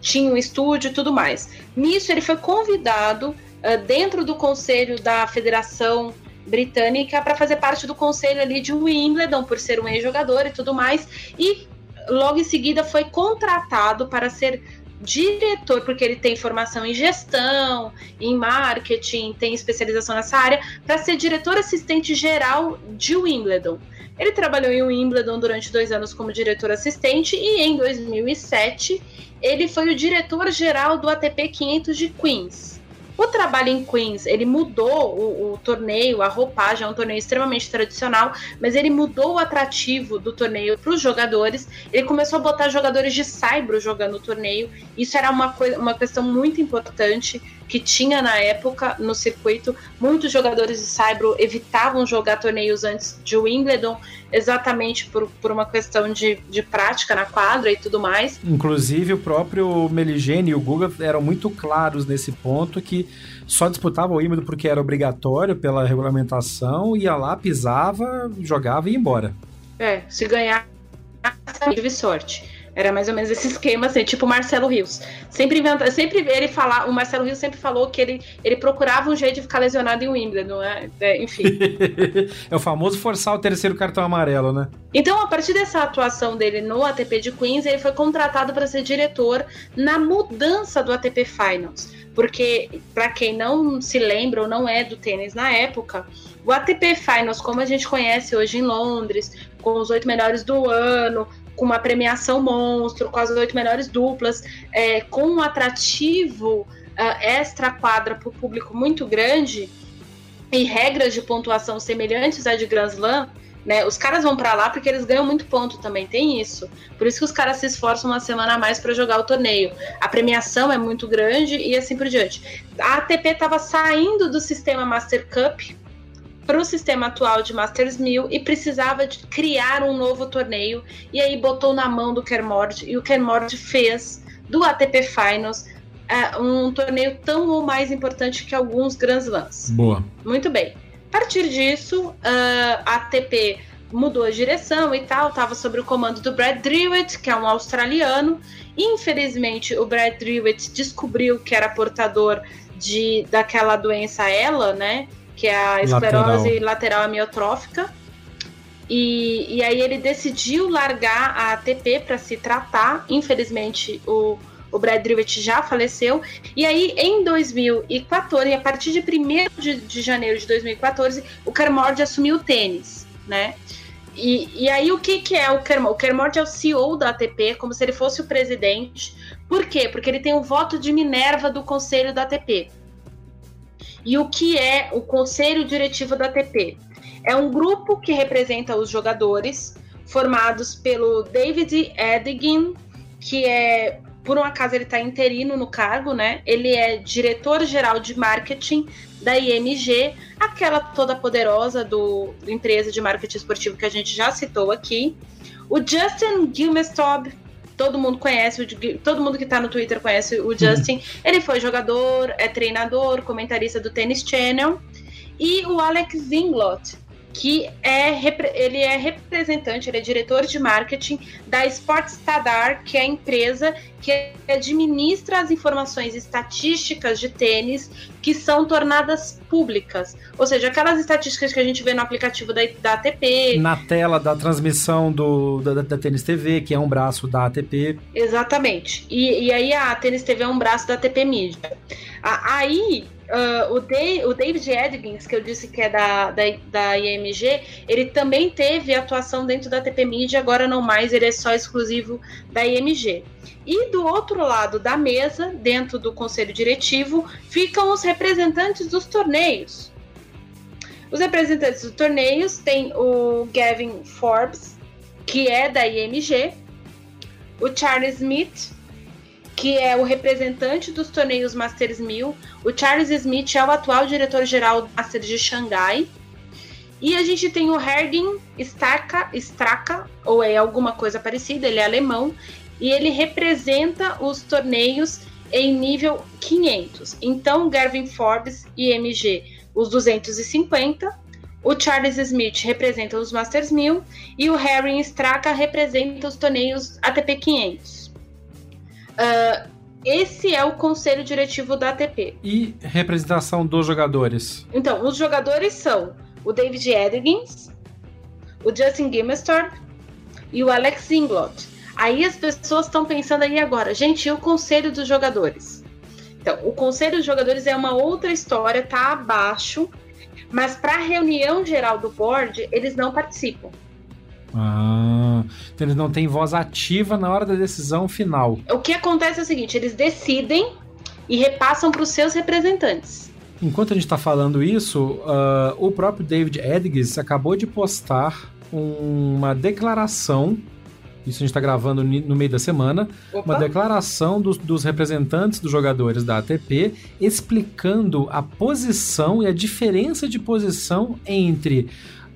Speaker 2: tinha um estúdio e tudo mais. Nisso ele foi convidado uh, dentro do conselho da Federação Britânica para fazer parte do conselho ali de Wimbledon, por ser um ex-jogador e tudo mais, e logo em seguida foi contratado para ser diretor, porque ele tem formação em gestão, em marketing, tem especialização nessa área, para ser diretor assistente geral de Wimbledon. Ele trabalhou em Wimbledon durante dois anos como diretor assistente e em 2007 ele foi o diretor geral do ATP 500 de Queens. O trabalho em Queens, ele mudou o, o, torneio, a roupagem, é um torneio extremamente tradicional, mas ele mudou o atrativo do torneio para os jogadores. Ele começou a botar jogadores de saibro jogando o torneio. Isso era uma, uma questão muito importante que tinha na época no circuito. Muitos jogadores de Saibro evitavam jogar torneios antes de Wimbledon, exatamente por, por uma questão de, de prática na quadra e tudo mais.
Speaker 1: Inclusive, o próprio Meligene e o Guga eram muito claros nesse ponto que só disputava o Wimbledon porque era obrigatório pela regulamentação, ia lá, pisava, jogava e ia embora.
Speaker 2: É, se ganhar, teve sorte. Era mais ou menos esse esquema, assim, tipo o Marcelo Rios. Sempre inventa, sempre ele falar, o Marcelo Rios sempre falou que ele, ele procurava um jeito de ficar lesionado em Wimbledon, é, é, enfim.
Speaker 1: é o famoso forçar o terceiro cartão amarelo, né?
Speaker 2: Então, a partir dessa atuação dele no ATP de Queens, ele foi contratado para ser diretor na mudança do ATP Finals. Porque, para quem não se lembra ou não é do tênis na época, o ATP Finals, como a gente conhece hoje em Londres, com os oito melhores do ano, com uma premiação monstro, com as oito melhores duplas, é, com um atrativo uh, extra quadra para o público muito grande e regras de pontuação semelhantes à de Grand Slam, né? Os caras vão para lá porque eles ganham muito ponto também, tem isso. Por isso que os caras se esforçam uma semana a mais para jogar o torneio. A premiação é muito grande e assim por diante. A ATP estava saindo do sistema Master Cup para o sistema atual de Masters 1000 e precisava de criar um novo torneio. E aí botou na mão do Kermord e o Kermord fez do ATP Finals uh, um torneio tão ou mais importante que alguns Grand Slams.
Speaker 1: Boa.
Speaker 2: Muito bem. A partir disso, uh, a ATP mudou a direção e tal, estava sob o comando do Brad Drewitt, que é um australiano. Infelizmente, o Brad Drewitt descobriu que era portador de daquela doença ela, né? Que é a esclerose lateral, lateral amiotrófica. E, e aí ele decidiu largar a ATP para se tratar. Infelizmente, o, o Brad Drivet já faleceu. E aí, em 2014, a partir de 1 de, de janeiro de 2014, o Kermord assumiu o tênis, né? E, e aí, o que, que é o Kermord? O Kermord é o CEO da ATP, como se ele fosse o presidente. Por quê? Porque ele tem o voto de Minerva do conselho da ATP. E o que é o Conselho Diretivo da ATP? É um grupo que representa os jogadores, formados pelo David Edigin, que é, por um acaso, ele está interino no cargo, né? Ele é diretor-geral de marketing da IMG, aquela toda poderosa do, do empresa de marketing esportivo que a gente já citou aqui. O Justin Gilmestob, todo mundo conhece, todo mundo que tá no Twitter conhece o Justin. Ele foi jogador, é treinador, comentarista do Tennis Channel. e o Alex Zinglot, que é ele é representante, ele é diretor de marketing da Sportstadar, que é a empresa que administra as informações estatísticas de tênis que são tornadas públicas. Ou seja, aquelas estatísticas que a gente vê no aplicativo da, da ATP.
Speaker 1: Na tela da transmissão do, da, da Tênis TV, que é um braço da ATP.
Speaker 2: Exatamente. E, e aí a Tênis TV é um braço da ATP Media. Aí Uh, o, Dave, o, David Edgins, que eu disse que é da, da, da, IMG, ele também teve atuação dentro da TP Media, agora não mais, ele é só exclusivo da IMG. E do outro lado da mesa, dentro do conselho diretivo, ficam os representantes dos torneios. Os representantes dos torneios tem o Gavin Forbes, que é da IMG, o Charles Smith, que é o representante dos torneios Masters 1000. O Charles Smith é o atual diretor-geral do Masters de Xangai. E a gente tem o Straka, Straka, ou é alguma coisa parecida, ele é alemão, e ele representa os torneios em nível 500. Então, Gavin Forbes e MG, os 250. O Charles Smith representa os Masters 1000 e o Harry Straka representa os torneios ATP 500. Uh, esse é o conselho diretivo da ATP.
Speaker 1: E representação dos jogadores?
Speaker 2: Então, os jogadores são o David Edgins, o Justin Gimestor e o Alex Inglot. Aí as pessoas estão pensando aí agora, gente, e o conselho dos jogadores? Então, o conselho dos jogadores é uma outra história, tá abaixo, mas para a reunião geral do board, eles não participam.
Speaker 1: Ah, então eles não têm voz ativa na hora da decisão final.
Speaker 2: O que acontece é o seguinte: eles decidem e repassam para os seus representantes.
Speaker 1: Enquanto a gente está falando isso, uh, o próprio David Edges acabou de postar uma declaração. Isso a gente está gravando no meio da semana. Opa. Uma declaração dos, dos representantes dos jogadores da ATP explicando a posição e a diferença de posição entre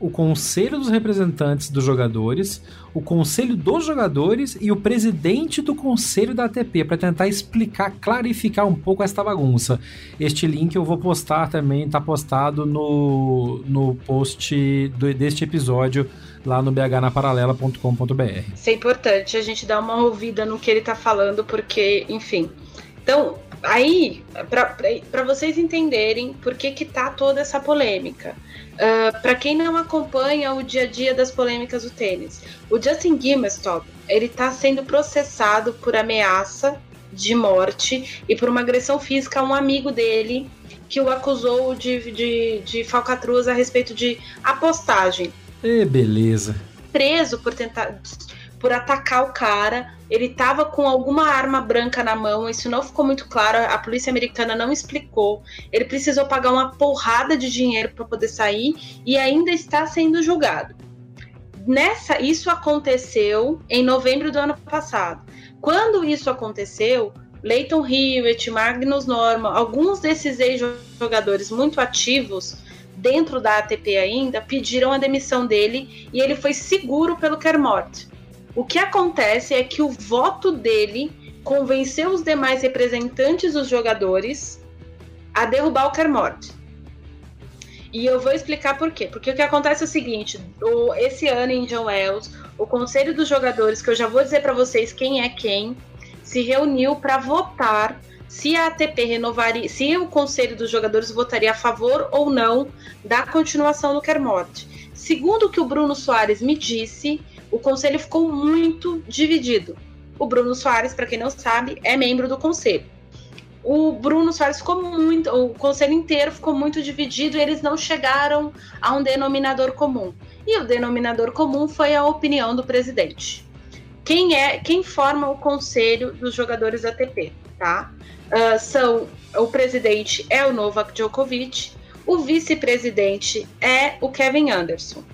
Speaker 1: o conselho dos representantes dos jogadores, o conselho dos jogadores e o presidente do conselho da ATP para tentar explicar, clarificar um pouco esta bagunça. Este link eu vou postar também, está postado no, no post do, deste episódio lá no bhnaparalela.com.br.
Speaker 2: Isso é importante a gente dar uma ouvida no que ele está falando, porque, enfim. Então, aí, para vocês entenderem por que, que tá toda essa polêmica. Uh, ah, para quem não acompanha o dia a dia das polêmicas do tênis, o Justin Gimestop ele está sendo processado por ameaça de morte e por uma agressão física a um amigo dele que o acusou de, de, de falcatruas a respeito de apostagem.
Speaker 1: E beleza.
Speaker 2: Preso por tentar por atacar o cara. Ele estava com alguma arma branca na mão, isso não ficou muito claro, a polícia americana não explicou. Ele precisou pagar uma porrada de dinheiro para poder sair e ainda está sendo julgado. Nessa, isso aconteceu em novembro do ano passado. Quando isso aconteceu, Leighton Hewitt, Magnus Norman, alguns desses ex-jogadores muito ativos dentro da ATP ainda pediram a demissão dele e ele foi seguro pelo Kermort. O que acontece é que o voto dele convenceu os demais representantes dos jogadores a derrubar o Kermort. E eu vou explicar por quê. Porque o que acontece é o seguinte: o, esse ano em John Wells, o conselho dos jogadores, que eu já vou dizer para vocês quem é quem, se reuniu para votar se a ATP renovaria, se o conselho dos jogadores votaria a favor ou não da continuação do Kermort. Segundo o que o Bruno Soares me disse, o conselho ficou muito dividido. O Bruno Soares, para quem não sabe, é membro do conselho. O Bruno Soares ficou muito, o conselho inteiro ficou muito dividido e eles não chegaram a um denominador comum. E o denominador comum foi a opinião do presidente. Quem é, quem forma o conselho dos jogadores ATP, tá? Uh, são o presidente é o Novak Djokovic, o vice-presidente é o Kevin Anderson.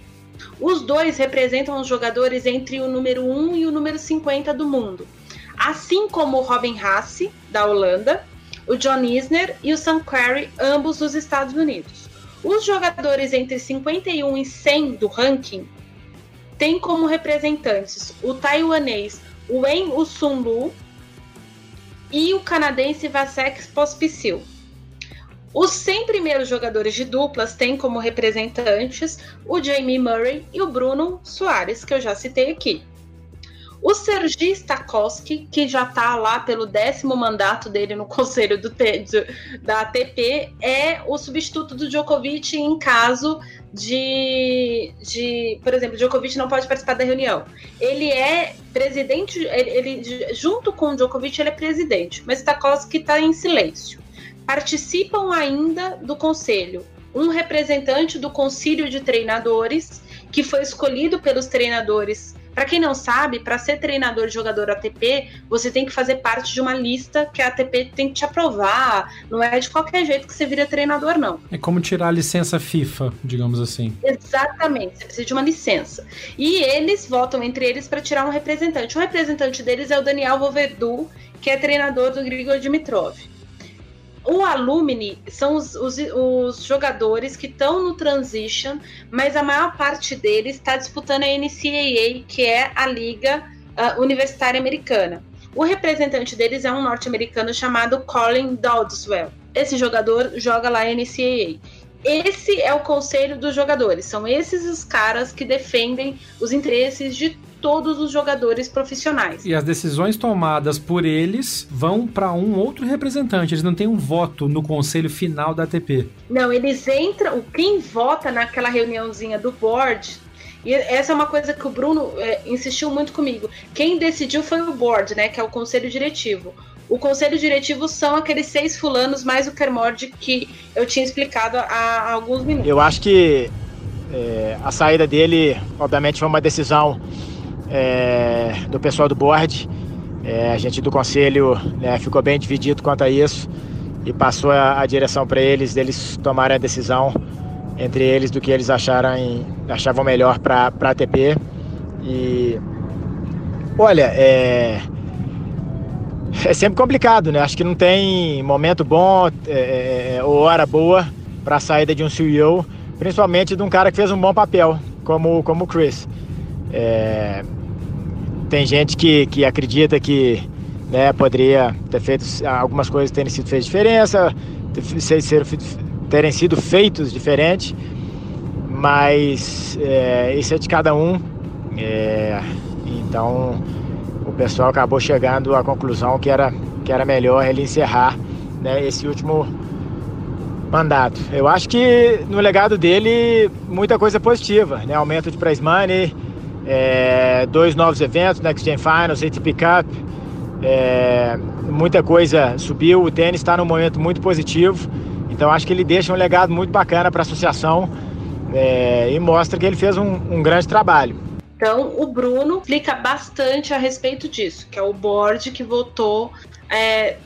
Speaker 2: Os dois representam os jogadores entre o número 1 e o número 50 do mundo, assim como o Robin Hasse, da Holanda, o John Isner e o Sam Querrey, ambos dos Estados Unidos. Os jogadores entre 51 e 100 do ranking têm como representantes o taiwanês Wen Usun Lu e o canadense Vasek Pospisil. Os 100 primeiros jogadores de duplas têm como representantes o Jamie Murray e o Bruno Soares, que eu já citei aqui. O Sergi Stakowski, que já está lá pelo décimo mandato dele no conselho do, da ATP, é o substituto do Djokovic em caso de, de, por exemplo, Djokovic não pode participar da reunião. Ele é presidente, ele, ele junto com o Djokovic ele é presidente, mas Stakowski está em silêncio. Participam ainda do conselho um representante do concílio de treinadores que foi escolhido pelos treinadores para quem não sabe, para ser treinador de jogador ATP, você tem que fazer parte de uma lista que a ATP tem que te aprovar. Não é de qualquer jeito que você vira treinador, não.
Speaker 1: É como tirar a licença FIFA, digamos assim.
Speaker 2: Exatamente, você precisa de uma licença. E eles votam entre eles para tirar um representante. O representante deles é o Daniel Voverdu, que é treinador do Grigor Dimitrov. O Alumni são os, os, os jogadores que estão no transition, mas a maior parte deles está disputando a NCAA, que é a Liga uh, Universitária Americana. O representante deles é um norte-americano chamado Colin Doddswell. Esse jogador joga lá a NCAA. Esse é o conselho dos jogadores. São esses os caras que defendem os interesses de todos os jogadores profissionais.
Speaker 1: E as decisões tomadas por eles vão para um outro representante. Eles não têm um voto no conselho final da ATP.
Speaker 2: Não, eles entram. Quem vota naquela reuniãozinha do board e essa é uma coisa que o Bruno é, insistiu muito comigo. Quem decidiu foi o board, né? Que é o conselho diretivo. O conselho diretivo são aqueles seis fulanos mais o Kermord que eu tinha explicado há, há alguns minutos.
Speaker 4: Eu acho que é, a saída dele, obviamente, foi uma decisão é, do pessoal do board. É, a gente do conselho né, ficou bem dividido quanto a isso e passou a, a direção para eles, deles tomarem a decisão entre eles do que eles acharam, achavam melhor para a ATP. E olha, é, é sempre complicado, né? Acho que não tem momento bom é, é, é ou hora boa para a saída de um CEO, principalmente de um cara que fez um bom papel, como, como o Chris. É, tem gente que, que acredita que né, poderia ter feito algumas coisas terem sido feitas diferença, ter, terem sido feitos diferente, mas é, isso é de cada um. É, então o pessoal acabou chegando à conclusão que era, que era melhor ele encerrar né, esse último mandato. Eu acho que no legado dele muita coisa positiva, né? Aumento de prize money, é, dois novos eventos, Next Gen Finals, ATP Cup, é, muita coisa subiu, o tênis está num momento muito positivo, então acho que ele deixa um legado muito bacana para a associação é, e mostra que ele fez um, um grande trabalho.
Speaker 2: Então, o Bruno explica bastante a respeito disso, que é o board que votou, é,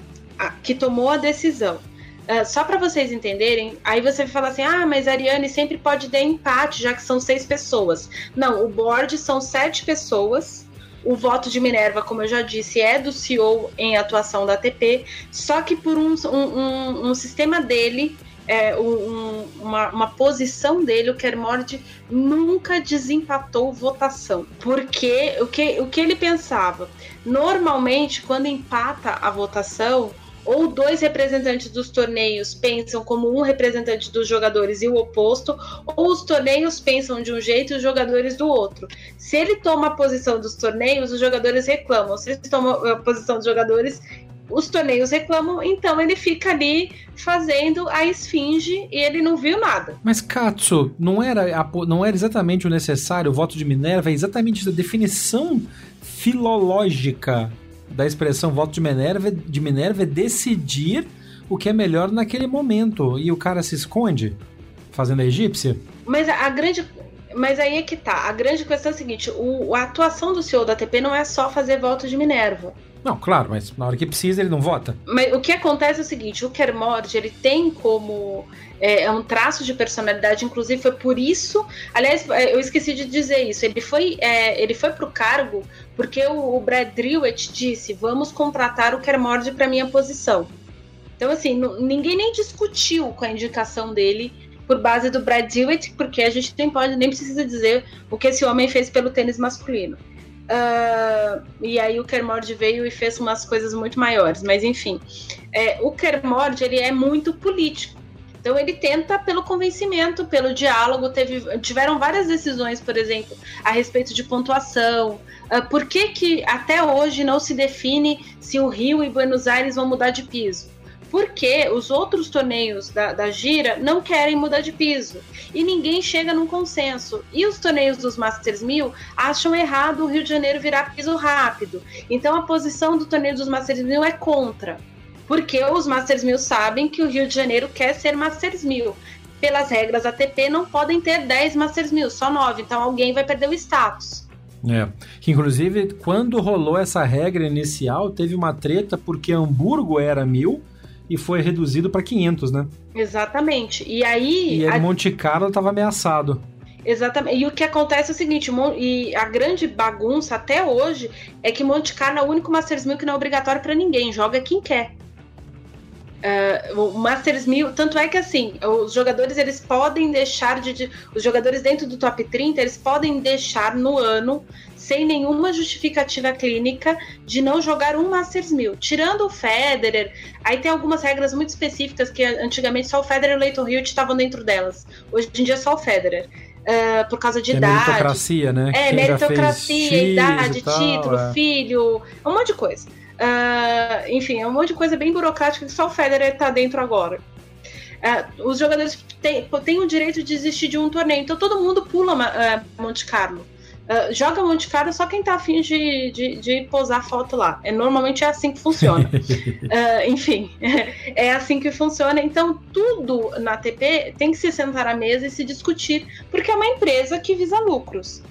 Speaker 2: que tomou a decisão. Uh, só para vocês entenderem, aí você fala assim: ah, mas a Ariane sempre pode dar empate, já que são seis pessoas. Não, o board são sete pessoas. O voto de Minerva, como eu já disse, é do CEO em atuação da ATP, só que por um, um, um sistema dele, é, um, uma, uma, posição dele, o Kermord nunca desempatou votação. Porque o que, o que ele pensava? Normalmente, quando empata a votação, ou dois representantes dos torneios pensam como um representante dos jogadores e o oposto, ou os torneios pensam de um jeito e os jogadores do outro. Se ele toma a posição dos torneios, os jogadores reclamam. Se ele toma a posição dos jogadores, os torneios reclamam, então ele fica ali fazendo a esfinge e ele não viu nada.
Speaker 1: Mas Katsu, não era, não era exatamente o necessário o voto de Minerva, é exatamente a definição filológica da expressão voto de Minerva, de Minerva é decidir o que é melhor naquele momento. E o cara se esconde fazendo a egípcia?
Speaker 2: Mas a grande. Mas aí é que tá. A grande questão é a seguinte: o, a atuação do CEO da ATP não é só fazer voto de Minerva.
Speaker 1: Não, claro, mas na hora que precisa ele não vota.
Speaker 2: Mas o que acontece é o seguinte: o Kermord ele tem como é, é, um traço de personalidade, inclusive foi por isso. Aliás, é, eu esqueci de dizer isso. Ele foi, é, ele foi pro cargo porque o, o Brad Drewett disse: vamos contratar o Kermord para minha posição. Então, assim, ninguém nem discutiu com a indicação dele por base do Brad Dewitt, porque a gente nem pode, nem precisa dizer o que esse homem fez pelo tênis masculino. Uh, e aí o Kermord veio e fez umas coisas muito maiores, mas enfim, é, o Kermord ele é muito político. Então ele tenta pelo convencimento, pelo diálogo. Teve, tiveram várias decisões, por exemplo, a respeito de pontuação. Uh, por que, que até hoje não se define se o Rio e Buenos Aires vão mudar de piso? Porque os outros torneios da, da gira não querem mudar de piso. E ninguém chega num consenso. E os torneios dos Masters 1000 acham errado o Rio de Janeiro virar piso rápido. Então a posição do torneio dos Masters 1000 é contra. Porque os Masters 1000 sabem que o Rio de Janeiro quer ser Masters 1000. Pelas regras ATP, não podem ter 10 Masters 1000, só 9. Então alguém vai perder o status.
Speaker 1: É. Que inclusive, quando rolou essa regra inicial, teve uma treta porque Hamburgo era 1000 e foi reduzido para 500, né?
Speaker 2: Exatamente. E aí.
Speaker 1: E aí a... Monte Carlo estava ameaçado.
Speaker 2: Exatamente. E o que acontece é o seguinte, e a grande bagunça até hoje é que Monte Carlo é o único Masters 1000 que não é obrigatório para ninguém, joga quem quer. Uh, o Masters 1000, tanto é que assim, os jogadores eles podem deixar de, de, Os jogadores dentro do top 30 eles podem deixar no ano, sem nenhuma justificativa clínica, de não jogar um Masters 1000. Tirando o Federer, aí tem algumas regras muito específicas que antigamente só o Federer e o Leighton Hewitt estavam dentro delas. Hoje em dia é só o Federer. Uh, por causa de
Speaker 1: é
Speaker 2: idade.
Speaker 1: Meritocracia, né?
Speaker 2: É, Quem meritocracia, idade, tal, título, é. filho, um monte de coisa. Uh, enfim, é um monte de coisa bem burocrática que só o Federer está dentro agora. Uh, os jogadores têm, têm o direito de desistir de um torneio, então todo mundo pula Monte Carlo. Uh, joga Monte Carlo só quem tá afim de, de, de posar foto lá. É, normalmente é assim que funciona. uh, enfim, é assim que funciona. Então, tudo na TP tem que se sentar à mesa e se discutir, porque é uma empresa que visa lucros.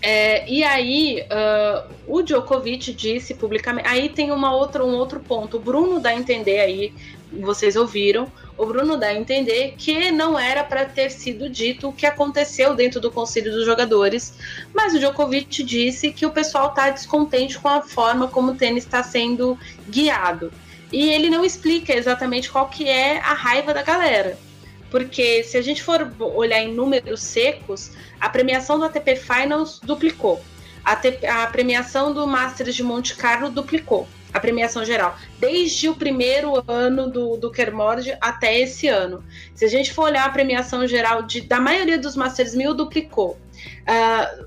Speaker 2: É, e aí, uh, o Djokovic disse publicamente. Aí tem uma outra, um outro ponto. O Bruno dá a entender aí, vocês ouviram, o Bruno dá a entender que não era para ter sido dito o que aconteceu dentro do conselho dos jogadores, mas o Djokovic disse que o pessoal está descontente com a forma como o tênis está sendo guiado. E ele não explica exatamente qual que é a raiva da galera. Porque se a gente for olhar em números secos, a premiação do ATP Finals duplicou. A, a premiação do Masters de Monte Carlo duplicou. A premiação geral. Desde o primeiro ano do, do Kermord até esse ano. Se a gente for olhar a premiação geral de, da maioria dos Masters 1000, duplicou. Uh,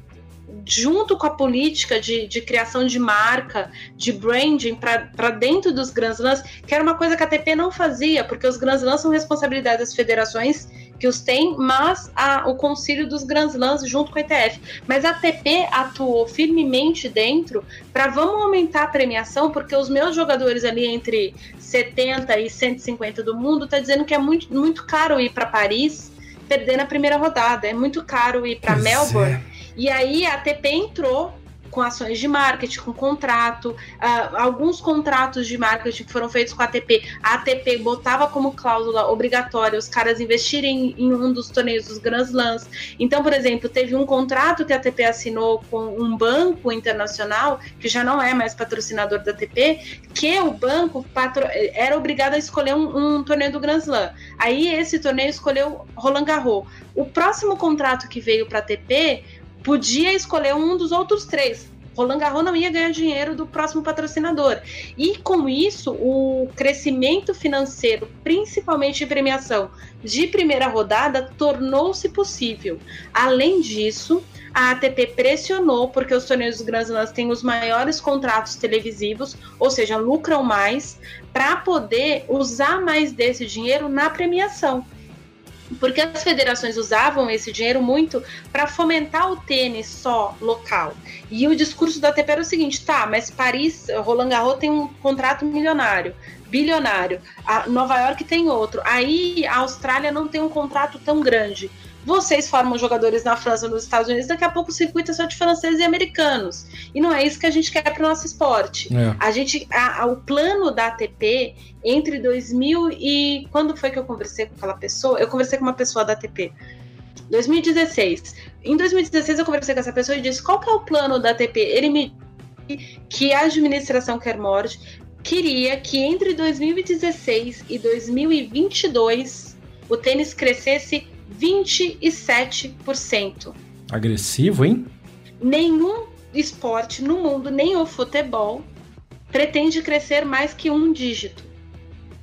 Speaker 2: junto com a política de, de criação de marca, de branding para dentro dos Grand Slams, que era uma coisa que a ATP não fazia, porque os Grand Slams são responsabilidade das federações que os têm, mas a, o concílio dos Grand Slams junto com a ETF. Mas a ATP atuou firmemente dentro para vamos aumentar a premiação, porque os meus jogadores ali entre 70 e 150 do mundo tá dizendo que é muito, muito caro ir para Paris perder na primeira rodada, é muito caro ir para Melbourne. É e aí a ATP entrou com ações de marketing, com contrato, uh, alguns contratos de marketing que foram feitos com a ATP, a ATP botava como cláusula obrigatória os caras investirem em um dos torneios dos Grand Slams. Então, por exemplo, teve um contrato que a ATP assinou com um banco internacional, que já não é mais patrocinador da ATP, que o banco patro... era obrigado a escolher um, um torneio do Grand Slam. Aí esse torneio escolheu Roland Garros. O próximo contrato que veio para a ATP podia escolher um dos outros três. Roland Garros não ia ganhar dinheiro do próximo patrocinador. E com isso, o crescimento financeiro, principalmente de premiação de primeira rodada, tornou-se possível. Além disso, a ATP pressionou porque os torneios dos Grand Slams têm os maiores contratos televisivos, ou seja, lucram mais, para poder usar mais desse dinheiro na premiação porque as federações usavam esse dinheiro muito para fomentar o tênis só local. E o discurso da ATP era o seguinte: tá, mas Paris, Roland Garros tem um contrato milionário, bilionário, a Nova York tem outro, aí a Austrália não tem um contrato tão grande vocês formam jogadores na França nos Estados Unidos, daqui a pouco o circuito é só de franceses e americanos. E não é isso que a gente quer para o nosso esporte. É. A gente, a, a, o plano da ATP entre 2000 e quando foi que eu conversei com aquela pessoa? Eu conversei com uma pessoa da ATP. 2016. Em 2016 eu conversei com essa pessoa e disse qual que é o plano da ATP. Ele me disse que a administração Kermord queria que entre 2016 e 2022 o tênis crescesse 27%.
Speaker 1: Agressivo, hein?
Speaker 2: Nenhum esporte no mundo, nem o futebol, pretende crescer mais que um dígito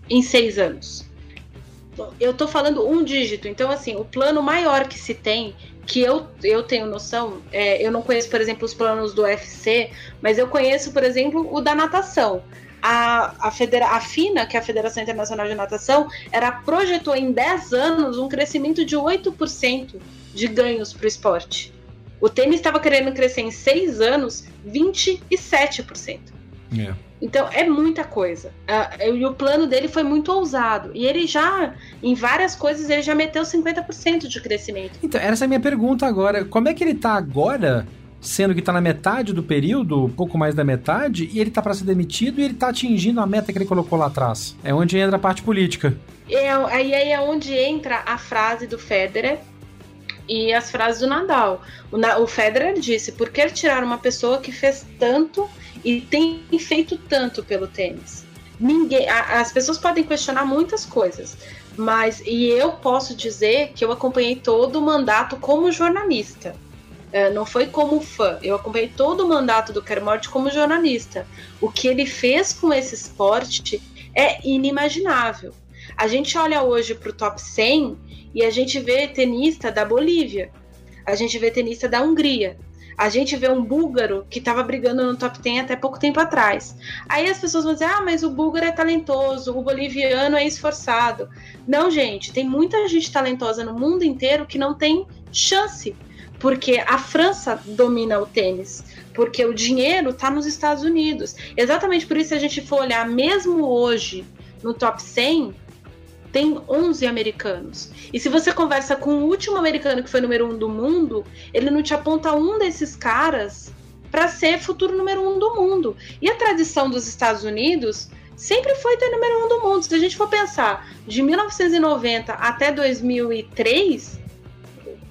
Speaker 2: em seis anos. eu tô falando um dígito. Então, assim, o plano maior que se tem, que eu, eu tenho noção, é, eu não conheço, por exemplo, os planos do UFC, mas eu conheço, por exemplo, o da natação. A, a, federa a FINA, que é a Federação Internacional de Natação, era projetou em 10 anos um crescimento de 8% de ganhos para o esporte. O tênis estava querendo crescer em 6 anos 27%. Yeah. É. Então é muita coisa. Uh, e o plano dele foi muito ousado. E ele já, em várias coisas, ele já meteu 50% de crescimento.
Speaker 1: Então, essa é a minha pergunta agora. Como é que ele tá agora? Sendo que tá na metade do período, pouco mais da metade, e ele tá para ser demitido e ele tá atingindo a meta que ele colocou lá atrás. É onde entra a parte política.
Speaker 2: É, aí é onde entra a frase do Federer, e as frases do Nadal. O, o Federer disse: por que tirar uma pessoa que fez tanto e tem feito tanto pelo tênis. Ninguém, a, as pessoas podem questionar muitas coisas, mas e eu posso dizer que eu acompanhei todo o mandato como jornalista. É, não foi como fã, eu acompanhei todo o mandato do Kermort como jornalista. O que ele fez com esse esporte é inimaginável. A gente olha hoje para o top 100 e a gente vê tenista da Bolívia, a gente vê tenista da Hungria, a gente vê um búlgaro que estava brigando no top 10 até pouco tempo atrás. Aí as pessoas vão dizer: ah, mas o búlgaro é talentoso, o boliviano é esforçado. Não, gente, tem muita gente talentosa no mundo inteiro que não tem chance, porque a França domina o tênis, porque o dinheiro está nos Estados Unidos. Exatamente por isso, se a gente for olhar, mesmo hoje, no top 100, tem 11 americanos. E se você conversa com o último americano que foi número um do mundo, ele não te aponta um desses caras para ser futuro número um do mundo. E a tradição dos Estados Unidos sempre foi ter número um do mundo. Se a gente for pensar de 1990 até 2003,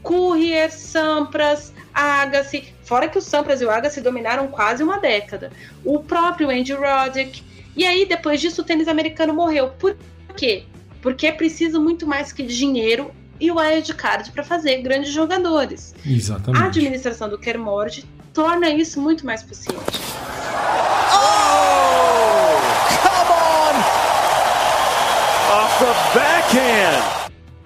Speaker 2: Courier, Sampras, Agassi, fora que o Sampras e o Agassi dominaram quase uma década. O próprio Andy Roddick. E aí, depois disso, o tênis americano morreu. Por quê? porque é preciso muito mais que dinheiro e o wildcard para fazer grandes jogadores.
Speaker 1: Exatamente.
Speaker 2: A administração do Kermord torna isso muito mais possível.
Speaker 3: Oh! Come on! Off the backhand!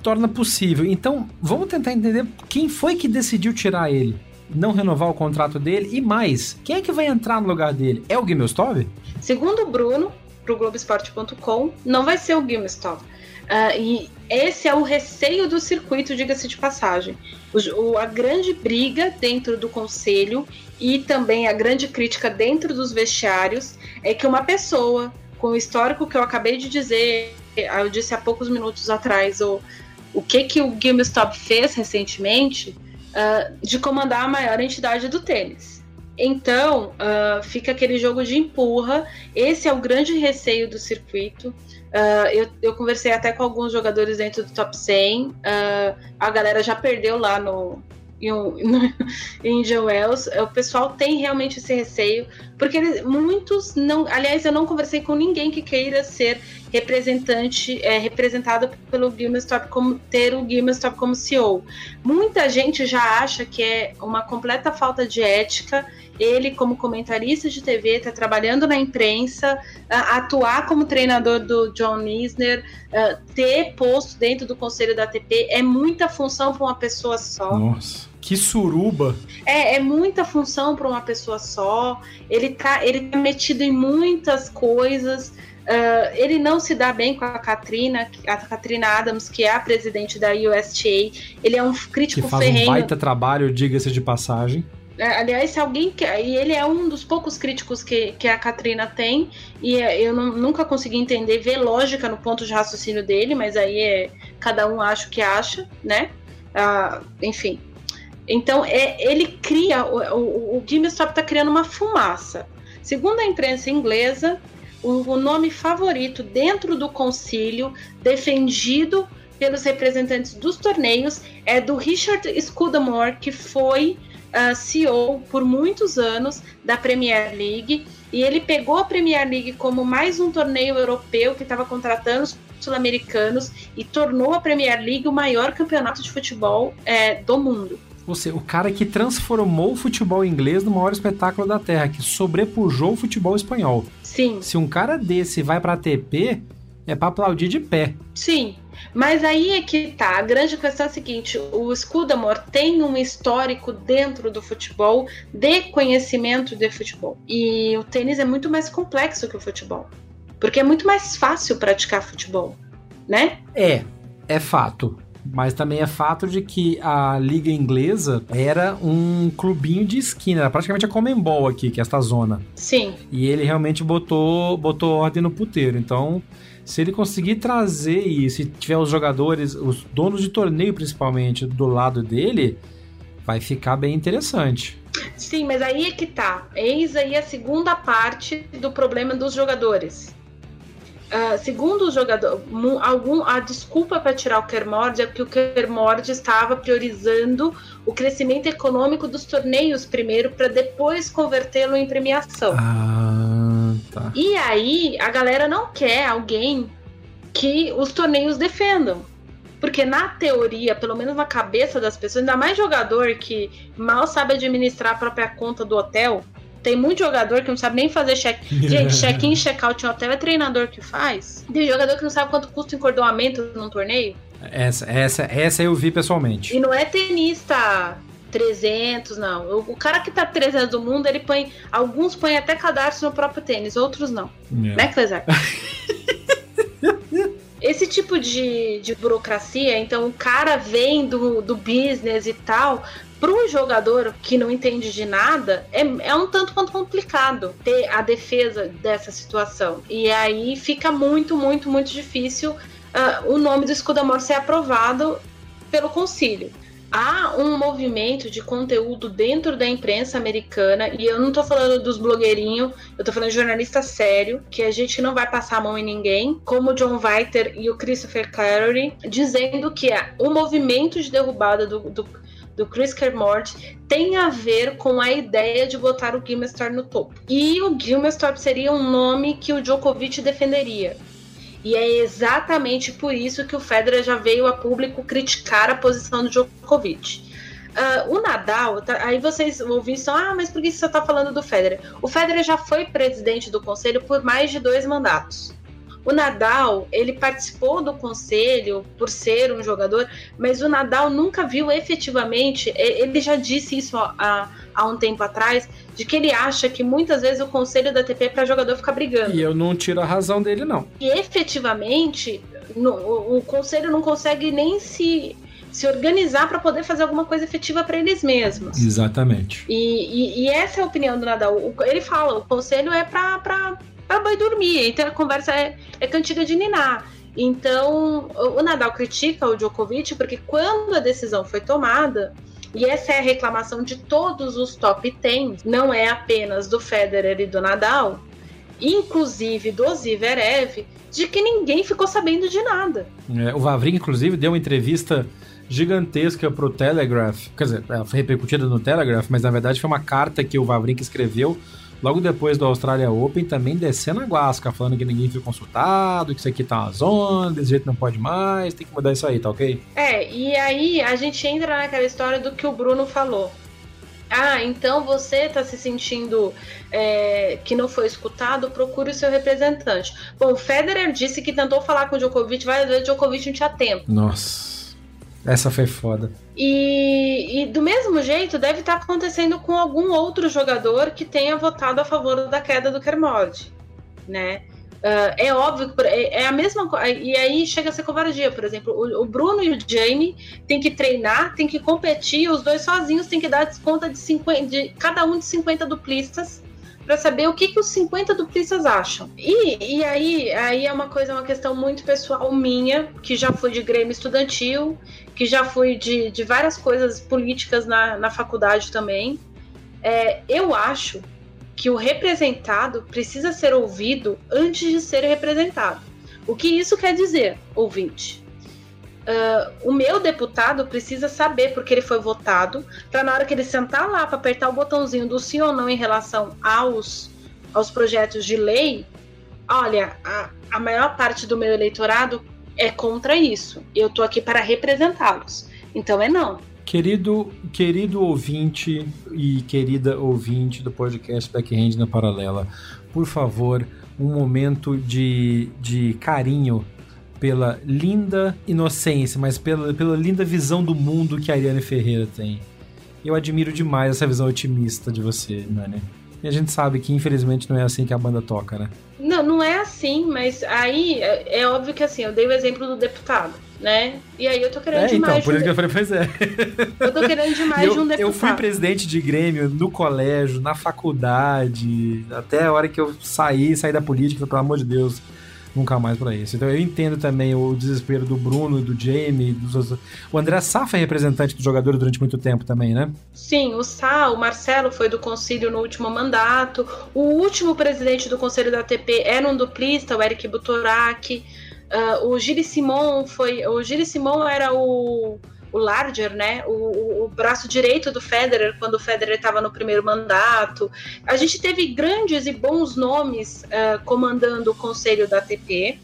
Speaker 1: Torna possível. Então, vamos tentar entender quem foi que decidiu tirar ele. Não renovar o contrato dele e mais, quem é que vai entrar no lugar dele? É o Gimmelstov?
Speaker 2: Segundo o Bruno, pro Globoesporte.com, não vai ser o Gimmelstov Uh, e esse é o receio do circuito, diga-se de passagem. O, o, a grande briga dentro do conselho e também a grande crítica dentro dos vestiários é que uma pessoa com o histórico que eu acabei de dizer, eu disse há poucos minutos atrás, o, o que, que o GameStop fez recentemente, uh, de comandar a maior entidade do tênis. Então, uh, fica aquele jogo de empurra. Esse é o grande receio do circuito. Uh, eu, eu, conversei até com alguns jogadores dentro do top 100. Uh, ah, a galera já perdeu lá no, em, em Wells. O pessoal tem realmente esse receio, porque eles, muitos não. Aliás, eu não conversei com ninguém que queira ser representante, é, representado pelo GameStop como ter o GameStop como CEO. Muita gente já acha que é uma completa falta de ética ele, como comentarista de TV, está trabalhando na imprensa, atuar como treinador do John Isner, ter posto dentro do conselho da ATP, é muita função para uma pessoa só.
Speaker 1: Nossa. Que suruba!
Speaker 2: É, é muita função para uma pessoa só. Ele tá, ele tá metido em muitas coisas. Uh, ele não se dá bem com a Katrina, a Katrina Adams, que é a presidente da USTA. Ele é um crítico
Speaker 1: que faz
Speaker 2: ferrenho.
Speaker 1: um baita trabalho, diga-se de passagem.
Speaker 2: É, aliás, se alguém quer. E ele é um dos poucos críticos que, que a Katrina tem. E é, eu não, nunca consegui entender, ver lógica no ponto de raciocínio dele, mas aí é. Cada um acha o que acha, né? Ah, enfim. Então, é, ele cria. O, GameStop está criando uma fumaça. Segundo a imprensa inglesa, o, o nome favorito dentro do concílio, defendido pelos representantes dos torneios, é do Richard Scudamore, que foi uh, CEO por muitos anos da Premier League e ele pegou a Premier League como mais um torneio europeu que estava contratando sul-americanos e tornou a Premier League o maior campeonato de futebol é, do mundo.
Speaker 1: Ou seja, o cara que transformou o futebol inglês no maior espetáculo da Terra, que sobrepujou o futebol espanhol.
Speaker 2: Sim.
Speaker 1: Se um cara desse vai para a ATP, é para aplaudir de pé.
Speaker 2: Sim, mas aí é que tá. A grande questão é a seguinte: o Scudamore tem um histórico dentro do futebol de conhecimento de futebol. E o tênis é muito mais complexo que o futebol. Porque é muito mais fácil praticar futebol, né?
Speaker 1: É, é fato. Mas também é fato de que a liga inglesa era um clubinho de esquina, era praticamente a Comembol aqui, que é esta zona.
Speaker 2: Sim.
Speaker 1: E ele realmente botou, botou ordem no puteiro. Então, se ele conseguir trazer e se tiver os jogadores, os donos de torneio principalmente, do lado dele, vai ficar bem interessante.
Speaker 2: Sim, mas aí é que tá. Eis aí a segunda parte do problema dos jogadores. Uh, segundo o jogador, algum, a desculpa para tirar o Kermord é porque o Kermord estava priorizando o crescimento econômico dos torneios primeiro para depois convertê-lo em premiação.
Speaker 1: Ah, tá.
Speaker 2: E aí a galera não quer alguém que os torneios defendam. Porque na teoria, pelo menos na cabeça das pessoas, ainda mais jogador que mal sabe administrar a própria conta do hotel, tem muito jogador que não sabe nem fazer check. Gente, check-in check-out em hotel é treinador que faz. Tem jogador que não sabe quanto custa o encordoamento num torneio.
Speaker 1: Essa, essa, essa eu vi pessoalmente.
Speaker 2: E não é tenista 300, não. O, cara que tá 300 do mundo, ele põe. Alguns põem até cadastro no próprio tênis, outros não. Yeah. Né, Clesar? Esse tipo de, de burocracia, então o cara vem do, do business e tal, para um jogador que não entende de nada, é, é um tanto quanto complicado ter a defesa dessa situação. E aí fica muito, muito, muito difícil uh, o nome do Scudamore ser aprovado pelo concílio. Há um movimento de conteúdo dentro da imprensa americana, e eu não tô falando dos blogueirinhos, eu tô falando de jornalista sério, que a gente não vai passar a mão em ninguém, como o John Viter e o Christopher Clary, dizendo que é o movimento de derrubada do, do do Chris Kermort tem a ver com a ideia de botar o Gilmestor no topo. E o Gilmestor seria um nome que o Djokovic defenderia. E é exatamente por isso que o Federer já veio a público criticar a posição do Djokovic. Uh, o Nadal, tá, aí vocês ouviram, ah, mas por que você está falando do Federer? O Federer já foi presidente do conselho por mais de dois mandatos. O Nadal, ele participou do conselho por ser um jogador, mas o Nadal nunca viu efetivamente, ele já disse isso há, há um tempo atrás, de que ele acha que muitas vezes o conselho da ATP é para jogador ficar brigando.
Speaker 1: E eu não tiro a razão dele, não.
Speaker 2: E efetivamente, no, o, o conselho não consegue nem se se organizar para poder fazer alguma coisa efetiva para eles mesmos.
Speaker 1: Exatamente.
Speaker 2: E, e, e, essa é a opinião do Nadal. Ele fala, o conselho é para para boi dormir. Então a conversa é, é cantiga de ninar. Então o Nadal critica o Djokovic porque quando a decisão foi tomada, e essa é a reclamação de todos os top 10, não é apenas do Federer e do Nadal, inclusive do Zverev, de que ninguém ficou sabendo de nada.
Speaker 1: É, o Vavrinka, inclusive, deu uma entrevista gigantesca pro Telegraph, quer dizer, ela foi repercutida no Telegraph, mas na verdade foi uma carta que o Vavrinka escreveu Logo depois do Australia Open, também descendo a guasca, falando que ninguém foi consultado, que isso aqui tá uma zona, desse jeito não pode mais, tem que mudar isso aí, tá ok?
Speaker 2: É, e aí a gente entra naquela história do que o Bruno falou. Ah, então você tá se sentindo é, que não foi escutado, procure o seu representante. Bom, o Federer disse que tentou falar com o Djokovic várias vezes, o Djokovic não tinha tempo.
Speaker 1: Nossa. Essa foi foda.
Speaker 2: E, e, do mesmo jeito, deve estar acontecendo com algum outro jogador que tenha votado a favor da queda do Kermode, né? Uh, é óbvio é, é a mesma coisa. E aí chega a ser covardia, por exemplo. O, o, Bruno e o Jamie têm que treinar, têm que competir, os dois sozinhos têm que dar desconta de, 50, de cada um de 50 duplistas para saber o que, que os 50 duplistas acham. E, e aí, aí é uma coisa, uma questão muito pessoal minha, que já fui de Grêmio Estudantil, que já fui de, de várias coisas políticas na, na faculdade também. É, eu acho que o representado precisa ser ouvido antes de ser representado. O que isso quer dizer, ouvinte? Uh, o meu deputado precisa saber porque ele foi votado, para na hora que ele sentar lá para apertar o botãozinho do sim ou não em relação aos, aos projetos de lei, olha, a, a maior parte do meu eleitorado é contra isso. Eu tô aqui para representá-los. Então é não.
Speaker 1: Querido, querido ouvinte e querida ouvinte do podcast Backhand na Paralela, por favor, um momento de, de carinho pela linda inocência, mas pela, pela linda visão do mundo que a Ariane Ferreira tem. Eu admiro demais essa visão otimista de você, Nani. E a gente sabe que infelizmente não é assim que a banda toca, né?
Speaker 2: Não, não é assim, mas aí é, é óbvio que assim, eu dei o exemplo do deputado, né? E aí eu tô querendo
Speaker 1: é,
Speaker 2: demais.
Speaker 1: Então, por isso que eu falei, pois é.
Speaker 2: Eu tô querendo demais
Speaker 1: eu,
Speaker 2: de um deputado.
Speaker 1: Eu fui presidente de Grêmio no colégio, na faculdade, até a hora que eu saí, saí da política, pelo amor de Deus nunca mais para isso. Então eu entendo também o desespero do Bruno, do Jamie, dos O André Sá foi representante do jogador durante muito tempo também, né?
Speaker 2: Sim, o Sá, o Marcelo foi do conselho no último mandato. O último presidente do conselho da ATP era um duplista, o Eric Butorak. Uh, o Giri Simon foi. O Giri Simon era o o Larger, né? O, o, braço direito do Federer quando o Federer estava no primeiro mandato. A gente teve grandes e bons nomes uh, comandando o conselho da ATP.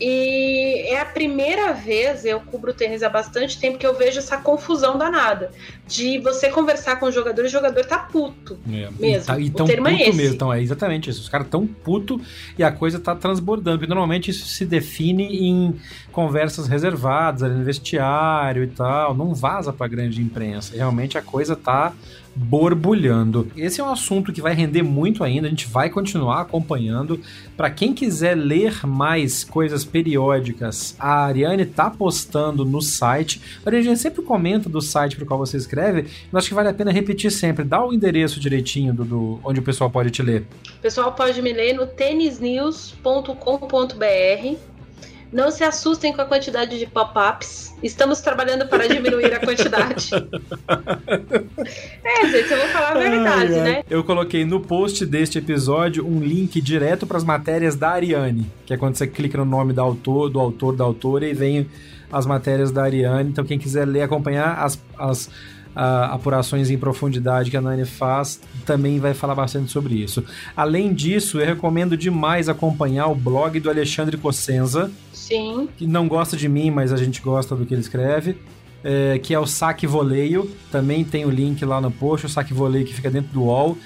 Speaker 2: E é a primeira vez, eu cubro tênis há bastante tempo, que eu vejo essa confusão danada. De você conversar com o jogador e o jogador tá puto. É. Mesmo.
Speaker 1: E, tá, e tão puto é mesmo. Então, é exatamente isso. Os caras tão puto e a coisa tá transbordando. E normalmente isso se define em conversas reservadas, ali no vestiário e tal. Não vaza pra grande imprensa. Realmente a coisa tá borbulhando. Esse é um assunto que vai render muito ainda, a gente vai continuar acompanhando. Para quem quiser ler mais coisas periódicas, a Ariane tá postando no site. A Ariane sempre comenta do site para o qual você escreve, mas acho que vale a pena repetir sempre. Dá o endereço direitinho do, do onde o pessoal pode te ler.
Speaker 2: O pessoal pode me ler no tenisnews.com.br não se assustem com a quantidade de pop-ups. Estamos trabalhando para diminuir a quantidade. é, gente, eu vou falar a verdade, ai, né?
Speaker 1: Eu coloquei no post deste episódio um link direto para as matérias da Ariane, que é quando você clica no nome do autor, do autor, da autora e vem as matérias da Ariane. Então, quem quiser ler, acompanhar as, as apurações em profundidade que a Nani faz, também vai falar bastante sobre isso. Além disso, eu recomendo demais acompanhar o blog do Alexandre Cossenza.
Speaker 2: Sim.
Speaker 1: Que não gosta de mim, mas a gente gosta do que ele escreve. É, que é o Saque Voleio. Também tem o link lá no post, o Saque Voleio que fica dentro do UOL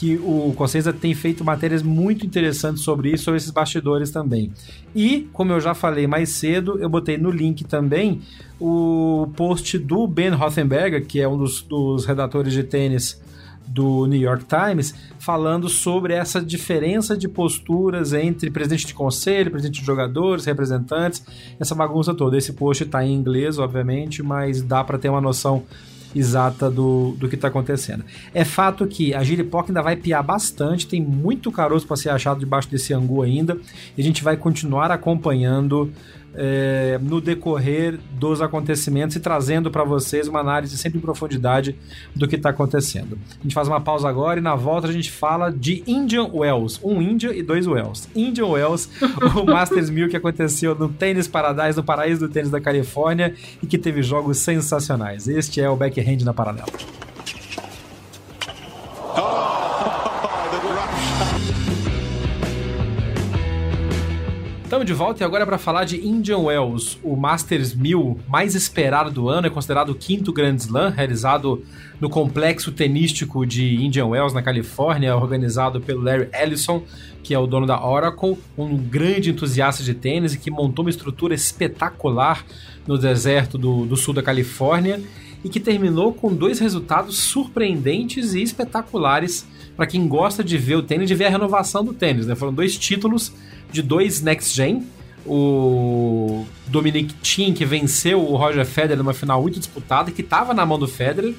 Speaker 1: que o Cossenza tem feito matérias muito interessantes sobre isso, sobre esses bastidores também. E, como eu já falei mais cedo, eu botei no link também o post do Ben Rothenberger, que é um dos, dos redatores de tênis do New York Times, falando sobre essa diferença de posturas entre presidente de conselho, presidente de jogadores, representantes, essa bagunça toda. Esse post está em inglês, obviamente, mas dá para ter uma noção exata do, do que está acontecendo. É fato que a giripoca ainda vai piar bastante, tem muito caroço para ser achado debaixo desse angu ainda, e a gente vai continuar acompanhando é, no decorrer dos acontecimentos e trazendo para vocês uma análise sempre em profundidade do que está acontecendo. A gente faz uma pausa agora e na volta a gente fala de Indian Wells, um Índia e dois Wells. Indian Wells, o Masters 1000 que aconteceu no Tênis Paradise, no paraíso do tênis da Califórnia e que teve jogos sensacionais. Este é o Backhand na Paralela. Estamos de volta e agora é para falar de Indian Wells, o Masters 1000 mais esperado do ano, é considerado o quinto Grand Slam, realizado no complexo tenístico de Indian Wells, na Califórnia, organizado pelo Larry Ellison, que é o dono da Oracle, um grande entusiasta de tênis e que montou uma estrutura espetacular no deserto do, do sul da Califórnia e que terminou com dois resultados surpreendentes e espetaculares para quem gosta de ver o tênis, de ver a renovação do tênis. Né? Foram dois títulos de dois Next Gen. O Dominic Thiem, que venceu o Roger Federer numa final muito disputada, que estava na mão do Federer,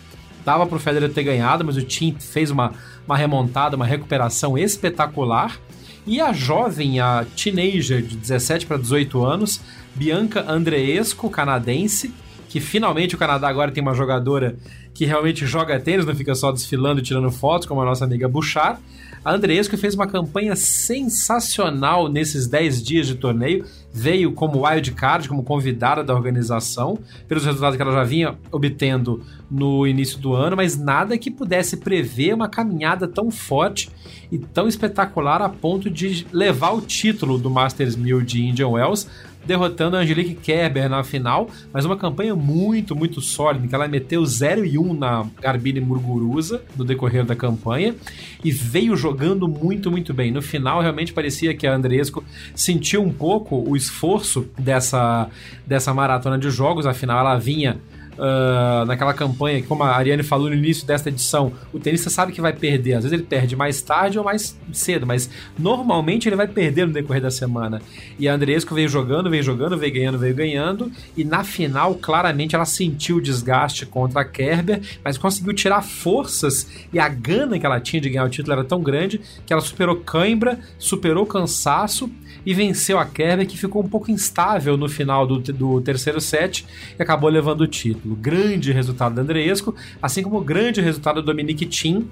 Speaker 1: dava para o Federer ter ganhado, mas o Thiem fez uma, uma remontada, uma recuperação espetacular. E a jovem, a teenager de 17 para 18 anos, Bianca Andreesco, canadense, que finalmente o Canadá agora tem uma jogadora que realmente joga tênis, não fica só desfilando e tirando fotos, como a nossa amiga Bouchard. A Andreesco fez uma campanha sensacional nesses 10 dias de torneio. Veio como wild card, como convidada da organização, pelos resultados que ela já vinha obtendo no início do ano, mas nada que pudesse prever uma caminhada tão forte e tão espetacular a ponto de levar o título do Masters 1000 de Indian Wells derrotando a Angelique Kerber na final, mas uma campanha muito, muito sólida, que ela meteu 0 e 1 na Garbine Murguruza no decorrer da campanha e veio jogando muito, muito bem. No final, realmente parecia que a Andresco sentiu um pouco o esforço dessa, dessa maratona de jogos, afinal ela vinha uh, naquela campanha, como a Ariane falou no início desta edição, o tenista sabe que vai perder. Às vezes ele perde mais tarde ou mais cedo, mas normalmente ele vai perder no decorrer da semana. E a Andresco veio jogando, veio jogando, veio ganhando, veio ganhando. E na final, claramente, ela sentiu o desgaste contra a Kerber, mas conseguiu tirar forças e a gana que ela tinha de ganhar o título era tão grande que ela superou cãibra, superou cansaço e venceu a Kerber, que ficou um pouco instável no final do, do terceiro set e acabou levando o título. Grande resultado da Andreesco, assim como o grande resultado do Dominic Thiem,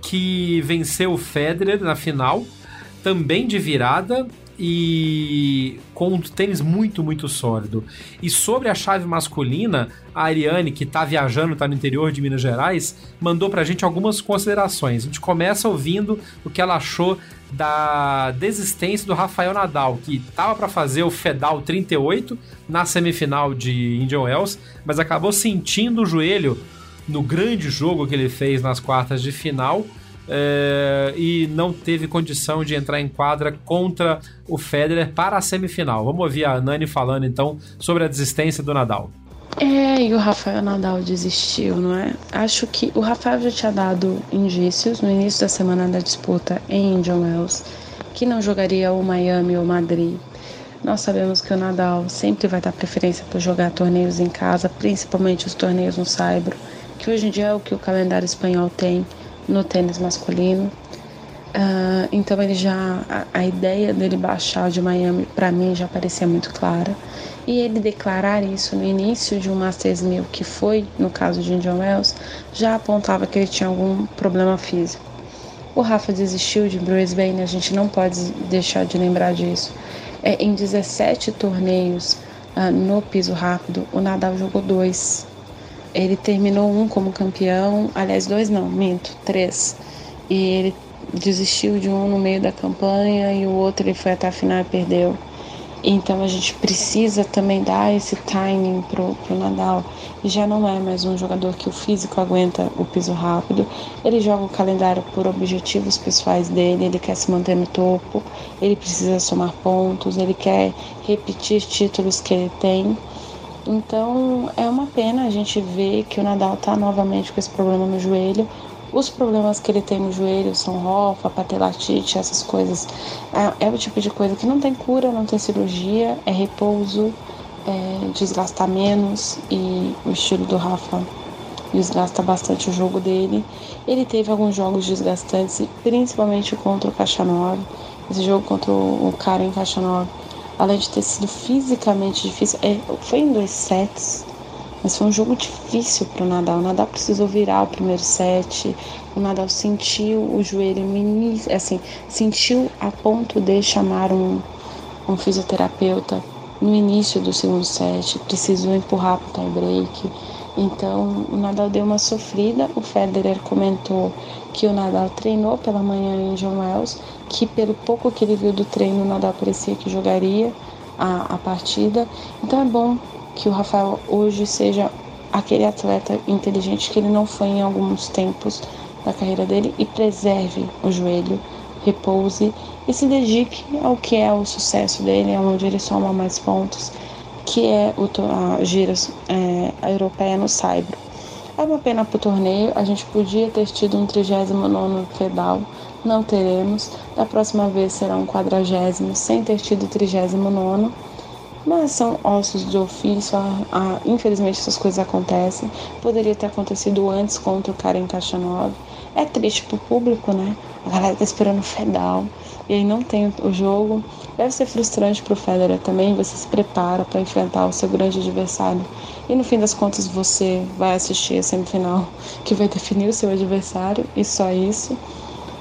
Speaker 1: que venceu o Federer na final, também de virada, e com um tênis muito, muito sólido. E sobre a chave masculina, a Ariane, que está viajando, está no interior de Minas Gerais, mandou para a gente algumas considerações. A gente começa ouvindo o que ela achou da desistência do Rafael Nadal, que estava para fazer o Fedal 38 na semifinal de Indian Wells, mas acabou sentindo o joelho no grande jogo que ele fez nas quartas de final. É, e não teve condição de entrar em quadra contra o Federer para a semifinal. Vamos ouvir a Nani falando então sobre a desistência do Nadal.
Speaker 2: É, e o Rafael Nadal desistiu, não é? Acho que o Rafael já tinha dado indícios no início da semana da disputa em Indian Wells que não jogaria o Miami ou Madrid. Nós sabemos que o Nadal sempre vai dar preferência para jogar torneios em casa, principalmente os torneios no Saibro, que hoje em dia é o que o calendário espanhol tem no tênis masculino. Uh, então ele já a, a, ideia dele baixar de Miami para mim já parecia muito clara e ele declarar isso no início de um Masters 1000 que foi no caso de Indian Wells já apontava que ele tinha algum problema físico. O Rafa desistiu de Brisbane, a gente não pode deixar de lembrar disso. É, em 17 torneios uh, no piso rápido, o Nadal jogou dois. Ele terminou um como campeão, aliás, dois não, minto, três. E ele desistiu de um no meio da campanha e o outro ele foi até a final e perdeu. Então a gente precisa também dar esse timing pro, pro Nadal. E já não é mais um jogador que o físico aguenta o piso rápido. Ele joga o calendário por objetivos pessoais dele, ele quer se manter no topo, ele precisa somar pontos, ele quer repetir títulos que ele tem. Então é uma pena a gente ver que o Nadal está novamente com esse problema no joelho. Os problemas que ele tem no joelho são rofa, patelatite, essas coisas. É, é, o tipo de coisa que não tem cura, não tem cirurgia, é repouso, é desgastar menos e o estilo do Rafa desgasta bastante o jogo dele. Ele teve alguns jogos desgastantes, principalmente contra o Caixa 9. Esse jogo contra o Karen Caixa 9, além de ter sido fisicamente difícil, é, foi em dois sets mas foi um jogo difícil para o Nadal. O Nadal precisou virar o primeiro set. O Nadal sentiu o joelho assim, sentiu a ponto de chamar um, um fisioterapeuta no início do segundo set. Precisou empurrar para o tie break. Então o Nadal deu uma sofrida. O Federer comentou que o Nadal treinou pela manhã em John Wells, que pelo pouco que ele viu do treino, o Nadal parecia que jogaria a, a partida. Então é bom que o Rafael hoje seja aquele atleta inteligente que ele não foi em alguns tempos da carreira dele e preserve o joelho, repouse e se dedique ao que é o sucesso dele, onde ele soma mais pontos, que é o, a gira é, a europeia no Saibro. É uma pena para o torneio, a gente podia ter tido um 39 pedal, não teremos. Da próxima vez será um quadragésimo, sem ter tido o 39 mas são ossos de ofício, ah, infelizmente essas coisas acontecem. Poderia ter acontecido antes contra o cara em Caixa 9. É triste pro público, né? A galera tá esperando o Fedal e aí não tem o jogo. Deve ser frustrante pro Federer também. Você se prepara para enfrentar o seu grande adversário e no fim das contas você vai assistir a semifinal que vai definir o seu adversário e só isso.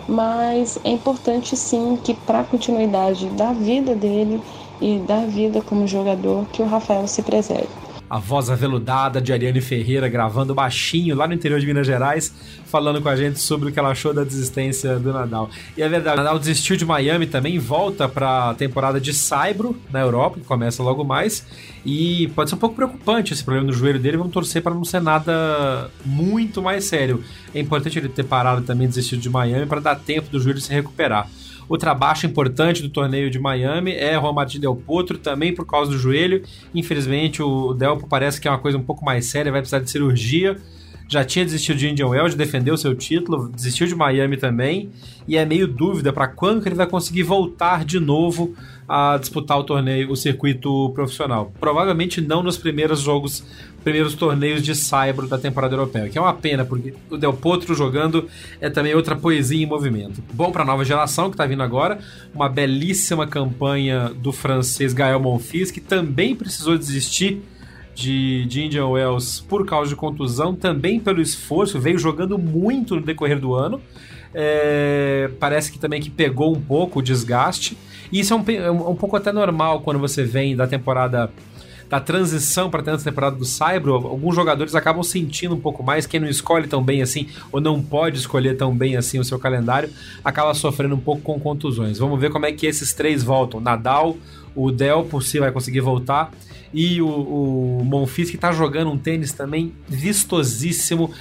Speaker 2: Mas é importante sim que para a continuidade da vida dele e da vida como jogador que o Rafael se preserve.
Speaker 1: a voz aveludada de Ariane Ferreira gravando baixinho lá no interior de Minas Gerais, falando com a gente sobre o que ela achou da desistência do Nadal. E é verdade, o Nadal desistiu de Miami também, volta para a temporada de Saibro na Europa, que começa logo mais, e pode ser um pouco preocupante esse problema no joelho dele, vamos torcer para não ser nada muito mais sério. É importante ele ter parado também, desistido de Miami, para dar tempo do joelho se recuperar. Outra baixa importante do torneio de Miami é Juan Martín Del Potro, também por causa do joelho. Infelizmente, o Delpo parece que é uma coisa um pouco mais séria, vai precisar de cirurgia. Já tinha desistido de Indian Wells, defendeu seu título, desistiu de Miami também, e é meio dúvida para quando que ele vai conseguir voltar de novo a disputar o torneio, o circuito profissional. Provavelmente não nos primeiros jogos, primeiros torneios de Saibro da temporada europeia, que é uma pena, porque o Del Potro jogando é também outra poesia em movimento. Bom para a nova geração que está vindo agora, uma belíssima campanha do francês Gael Monfils, que também precisou desistir de, de Indian Wells por causa de contusão, também pelo esforço, veio jogando muito no decorrer do ano. É, parece que também que pegou um pouco o desgaste e isso é um, é um pouco até normal quando você vem da temporada da transição para a temporada do Saibro, alguns jogadores acabam sentindo um pouco mais. Quem não escolhe tão bem assim, ou não pode escolher tão bem assim o seu calendário, acaba sofrendo um pouco com contusões. Vamos ver como é que esses três voltam. Nadal, o Del por si vai conseguir voltar, e o, o que está jogando um tênis também vistosíssimo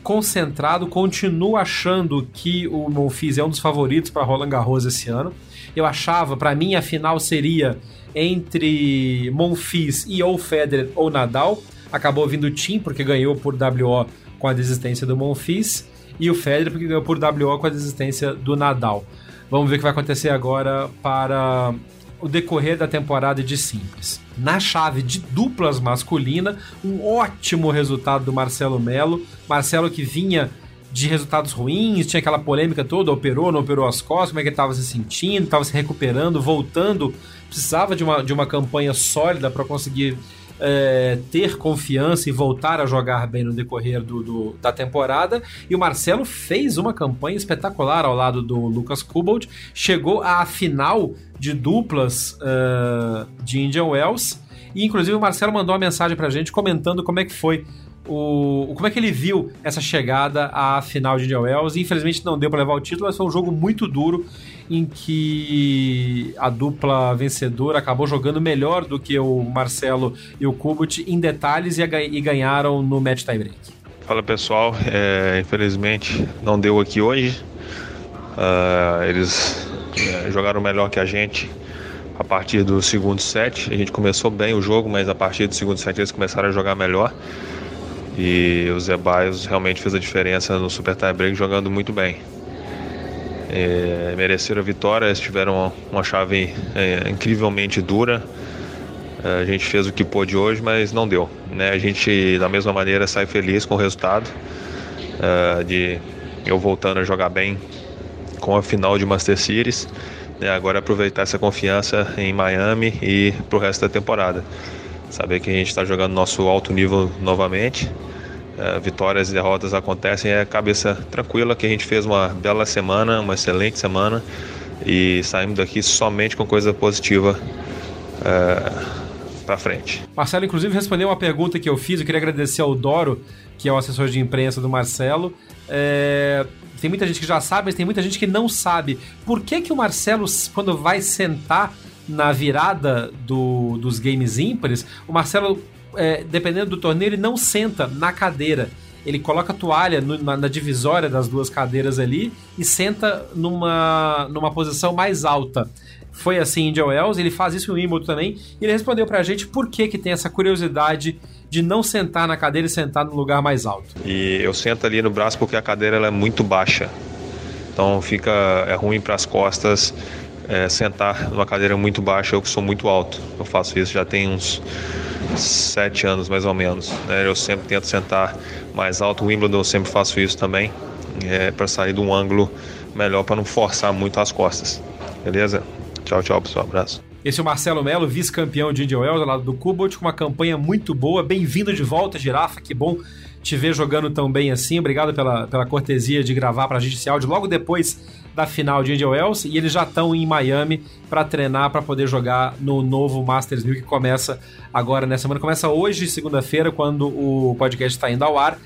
Speaker 1: concentrado, continuo achando que o Monfils é um dos favoritos para Roland Garros esse ano. Eu achava, para mim, a final seria entre Monfils e ou Federer ou Nadal. Acabou vindo o Tim, porque ganhou por WO com a desistência do Monfils, e o Federer, porque ganhou por WO com a desistência do Nadal. Vamos ver o que vai acontecer agora para o decorrer da temporada de simples. Na chave de duplas masculina, um ótimo resultado do Marcelo Melo. Marcelo que vinha de resultados ruins, tinha aquela polêmica toda, operou, não operou as costas, como é que ele estava se sentindo, estava se recuperando, voltando, precisava de uma, de uma campanha sólida para conseguir é, ter confiança e voltar a jogar bem no decorrer do, do, da temporada. E o Marcelo fez uma campanha espetacular ao lado do Lucas Kubold, chegou à final de duplas uh, de Indian Wells. E inclusive o Marcelo mandou uma mensagem pra gente comentando como é que foi o, como é que ele viu essa chegada à final de Indian Wells. Infelizmente não deu para levar o título, mas foi um jogo muito duro em que a dupla vencedora acabou jogando melhor do que o Marcelo e o Kubut em detalhes e, e ganharam no match tiebreak.
Speaker 5: Fala pessoal, é, infelizmente não deu aqui hoje. Uh, eles é, jogaram melhor que a gente a partir do segundo set. A gente começou bem o jogo, mas a partir do segundo set eles começaram a jogar melhor. E o Zé Baios realmente fez a diferença no Super Tie Break jogando muito bem. É, mereceram a vitória, eles tiveram uma, chave é, incrivelmente dura. É, a gente fez o que pôde hoje, mas não deu. Né? A gente, da mesma maneira, sai feliz com o resultado é, de eu voltando a jogar bem com a final de Master Series. Né? Agora aproveitar essa confiança em Miami e para o resto da temporada saber que a gente está jogando nosso alto nível novamente. É, vitórias e derrotas acontecem, é cabeça tranquila que a gente fez uma bela semana, uma excelente semana e saímos daqui somente com coisa positiva é, para frente.
Speaker 1: Marcelo, inclusive, respondeu uma pergunta que eu fiz. Eu queria agradecer ao Doro, que é o assessor de imprensa do Marcelo. É, tem muita gente que já sabe, mas tem muita gente que não sabe. Por que, que o Marcelo, quando vai sentar na virada do, dos games ímpares, o Marcelo, é, dependendo do torneio, ele não senta na cadeira. Ele coloca a toalha no, na, na, divisória das duas cadeiras ali e senta numa, numa posição mais alta. Foi assim em Wells, ele faz isso em Wimbledon também. E ele respondeu pra gente por que, que tem essa curiosidade de não sentar na cadeira e sentar no lugar mais alto.
Speaker 5: E eu sento ali no braço porque a cadeira é muito baixa. Então fica é ruim para as costas é, sentar numa cadeira muito baixa, eu que sou muito alto. Eu faço isso já tem uns sete anos mais ou menos. Né? Eu sempre tento sentar mais alto. Wimbledon eu sempre faço isso também, é, para sair de um ângulo melhor, para não forçar muito as costas. Beleza? Tchau, tchau, pessoal. Abraço.
Speaker 1: Esse é o Marcelo Melo, vice-campeão de Indian Wells, ao lado do Kubot, com uma campanha muito boa. Bem-vindo de volta, Girafa. Que bom te ver jogando tão bem assim. Obrigado pela, pela cortesia de gravar para a gente esse áudio logo depois da final de Indian Wells e eles já estão em Miami para treinar para poder jogar no novo Masters 1000 que começa agora nessa semana. Começa hoje, segunda-feira, quando o podcast está indo ao ar.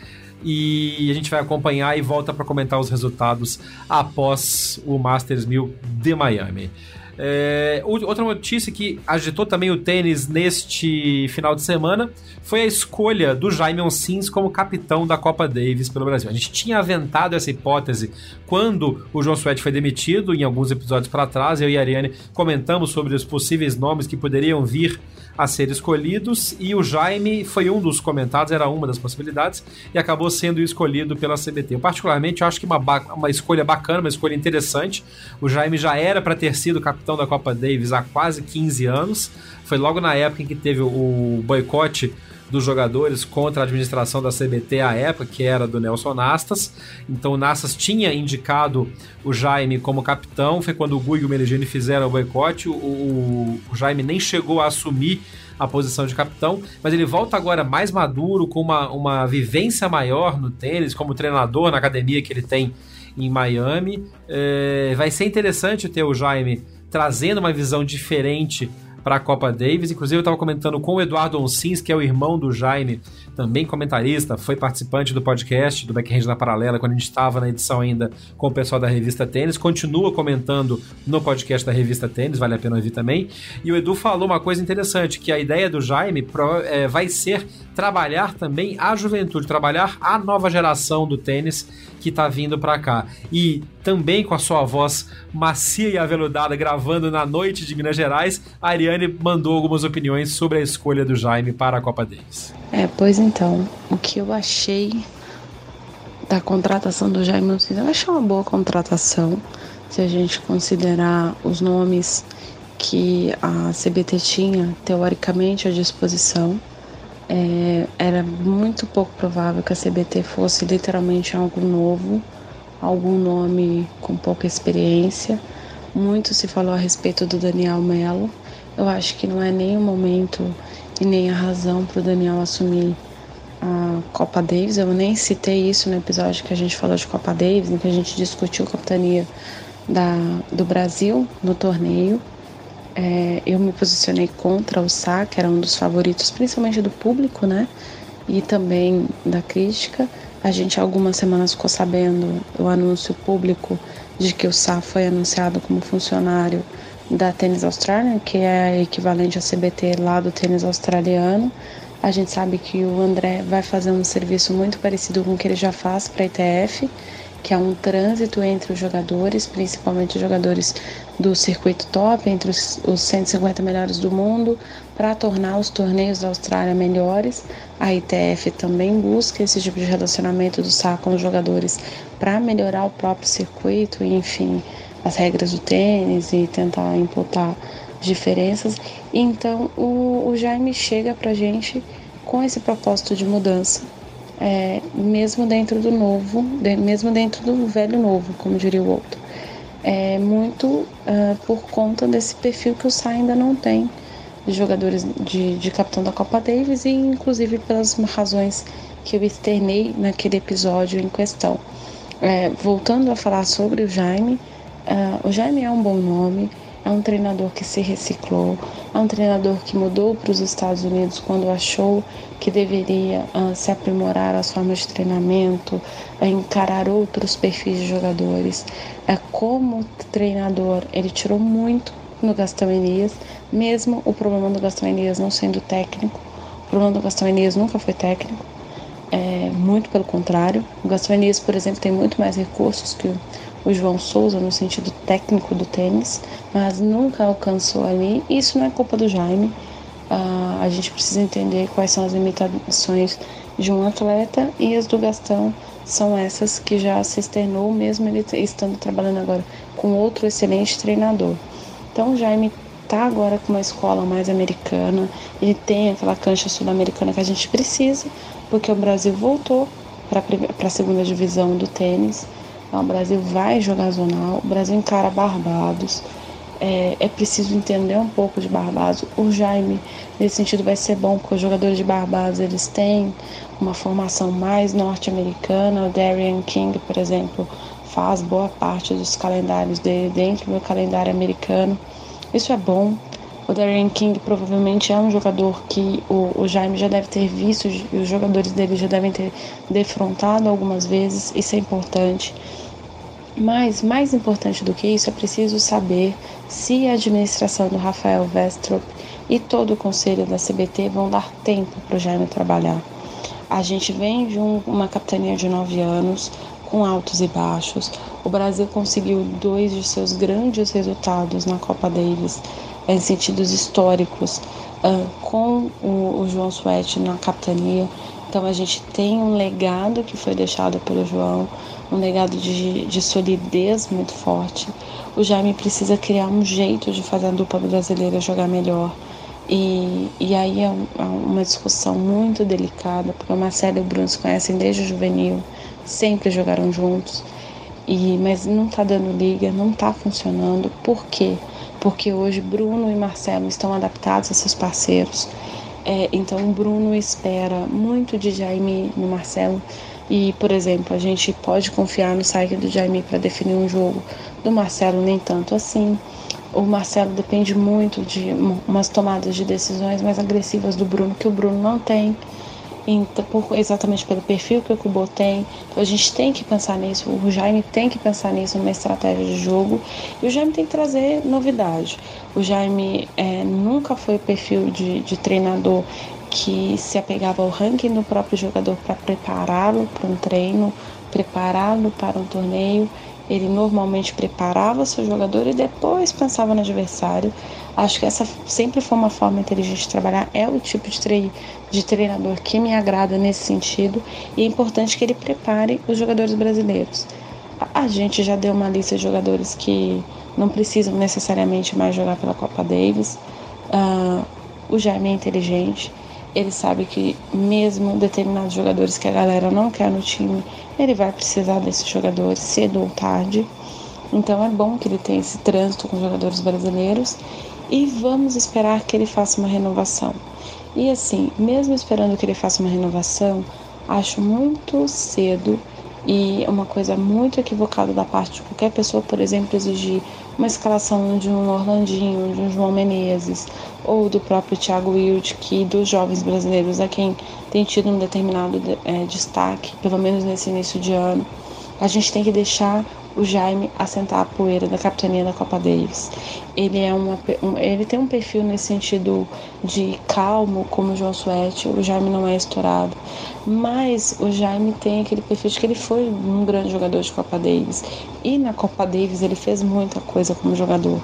Speaker 1: E a gente vai acompanhar e volta para comentar os resultados após o Masters 1000 de Miami. É, outra notícia que agitou também o tênis neste final de semana foi a escolha do Jaime Sims como capitão da Copa Davis pelo Brasil. A gente tinha aventado essa hipótese quando o João Suete foi demitido, em alguns episódios para trás, eu e a Ariane comentamos sobre os possíveis nomes que poderiam vir a ser escolhidos e o Jaime foi um dos comentados, era uma das possibilidades e acabou sendo escolhido pela CBT. Eu, particularmente, eu acho que uma, uma escolha bacana, uma escolha interessante. O Jaime já era para ter sido capitão da Copa Davis há quase 15 anos. Foi logo na época em que teve o boicote dos jogadores contra a administração da CBT à época, que era do Nelson Nastas. Então o Nastas tinha indicado o Jaime como capitão, foi quando o Gui e o Meligeni fizeram o boicote. O, o, o Jaime nem chegou a assumir a posição de capitão, mas ele volta agora mais maduro, com uma, uma vivência maior no tênis, como treinador na academia que ele tem em Miami. É, vai ser interessante ter o Jaime trazendo uma visão diferente para a Copa Davis. Inclusive, eu estava comentando com o Eduardo Onsins, que é o irmão do Jaime, também comentarista, foi participante do podcast do Backhand na Paralela, quando a gente estava na edição ainda com o pessoal da revista Tênis, continua comentando no podcast da revista Tênis, vale a pena ouvir também. E o Edu falou uma coisa interessante, que a ideia do Jaime é, vai ser trabalhar também a juventude, trabalhar a nova geração do tênis que está vindo para cá. E também com a sua voz macia e aveludada, gravando na noite de Minas Gerais, a Ariane mandou algumas opiniões sobre a escolha do Jaime para a Copa Davis.
Speaker 2: É, pois então, o que eu achei da contratação do Jaime Nunes, eu achei uma boa contratação, se a gente considerar os nomes que a CBT tinha teoricamente à disposição. É, era muito pouco provável que a CBT fosse literalmente algo novo, algum nome com pouca experiência. Muito se falou a respeito do Daniel Melo. Eu acho que não é nem o momento e nem a razão para o Daniel assumir a Copa Davis. Eu nem citei isso no episódio que a gente falou de Copa Davis, em que a gente discutiu a capitania da, do Brasil no torneio. É, eu me posicionei contra o Sá, que era um dos favoritos, principalmente do público, né? E também da crítica. A gente algumas semanas ficou sabendo o anúncio público de que o Sá foi anunciado como funcionário da Tênis Austrália, que é equivalente à CBT lá do tênis australiano. A gente sabe que o André vai fazer um serviço muito parecido com o que ele já faz para a ITF, que é um trânsito entre os jogadores, principalmente os jogadores do circuito top, entre os, os 150 melhores do mundo, para tornar os torneios da Austrália melhores. A ITF também busca esse tipo de relacionamento do SAR com os jogadores para melhorar o próprio circuito e, enfim, as regras do tênis e tentar imputar diferenças. Então, o, o Jaime chega para gente com esse propósito de mudança é, mesmo dentro do novo, de, mesmo dentro do velho novo, como diria o outro. É muito uh, por conta desse perfil que o Sá ainda não tem de jogadores de, de capitão da Copa Davis e inclusive pelas razões que eu externei naquele episódio em questão. É, voltando a falar sobre o Jaime, uh, o Jaime é um bom nome, é um treinador que se reciclou, é um treinador que mudou para os Estados Unidos quando achou que deveria uh, se aprimorar as formas de treinamento, encarar outros perfis de jogadores. É como treinador, ele tirou muito no Gastão Elias, mesmo o problema do Gastão Elias não sendo técnico. O problema do Gastão Elias nunca foi técnico. É, muito pelo contrário. O Gastão Elias, por exemplo, tem muito mais recursos que o o João Souza no sentido técnico do tênis, mas nunca alcançou ali. Isso não é culpa do Jaime. Uh, a gente precisa entender quais são as limitações de um atleta e as do Gastão são essas que já se externou, mesmo ele estando trabalhando agora com outro excelente treinador. Então o Jaime está agora com uma escola mais americana, ele tem aquela cancha sul-americana que a gente precisa, porque o Brasil voltou para a segunda divisão do tênis então, o Brasil vai jogar zonal, o Brasil encara Barbados. É, é, preciso entender um pouco de Barbados. O Jaime, nesse sentido, vai ser bom, porque os jogadores de Barbados eles têm uma formação mais norte-americana. O Darian King, por exemplo, faz boa parte dos calendários dele dentro do calendário americano. Isso é bom. O Darren King provavelmente é um jogador que o, o Jaime já deve ter visto e os jogadores dele já devem ter defrontado algumas vezes. Isso é importante. Mas mais importante do que isso, é preciso saber se a administração do Rafael Westrop e todo o conselho da CBT vão dar tempo para o Jaime trabalhar. A gente vem de um, uma capitania de nove anos, com altos e baixos. O Brasil conseguiu dois de seus grandes resultados na Copa Davis, em sentidos históricos, uh, com o, o João Suete na capitania. Então a gente tem um legado que foi deixado pelo João, um legado de, de solidez muito forte. O Jaime precisa criar um jeito de fazer a dupla brasileira jogar melhor. E, e aí é, é uma discussão muito delicada, porque o Marcelo e o Bruno se conhecem desde o juvenil, sempre jogaram juntos, e mas não tá dando liga, não tá funcionando. Por quê? Porque hoje Bruno e Marcelo estão adaptados a seus parceiros. É, então o Bruno espera muito de Jaime no Marcelo. E, por exemplo, a gente pode confiar no saque do Jaime para definir um jogo. Do Marcelo, nem tanto assim o Marcelo depende muito de umas tomadas de decisões mais agressivas do Bruno, que o Bruno não tem, então, exatamente pelo perfil que o Kubo tem. Então a gente tem que pensar nisso, o Jaime tem que pensar nisso numa estratégia de jogo e o Jaime tem que trazer novidade. O Jaime é, nunca foi perfil de, de treinador que se apegava ao ranking do próprio jogador para prepará-lo para um treino, prepará-lo para um torneio. Ele normalmente preparava seu jogador e depois pensava no adversário. Acho que essa sempre foi uma forma inteligente de trabalhar. É o tipo de, tre de treinador que me agrada nesse sentido. E é importante que ele prepare os jogadores brasileiros. A gente já deu uma lista de jogadores que não precisam necessariamente mais jogar pela Copa Davis. Uh, o Jaime é inteligente. Ele sabe que mesmo determinados jogadores que a galera não quer no time, ele vai precisar desses jogadores cedo ou tarde. Então é bom que ele tenha esse trânsito com jogadores brasileiros e vamos esperar que ele faça uma renovação. E assim, mesmo esperando que ele faça uma renovação, acho muito cedo e uma coisa muito equivocada da parte de qualquer pessoa, por exemplo, exigir uma escalação de um Orlandinho, de um João Menezes, ou do próprio Thiago Wild, que dos jovens brasileiros a quem tem tido um determinado é, destaque, pelo menos nesse início de ano. A gente tem que deixar o Jaime assentar a poeira da capitania da Copa Davis. Ele é uma, um, ele tem um perfil nesse sentido de calmo, como o João Suete. O Jaime não é estourado, mas o Jaime tem aquele perfil de que ele foi um grande jogador de Copa Davis e na Copa Davis ele fez muita coisa como jogador.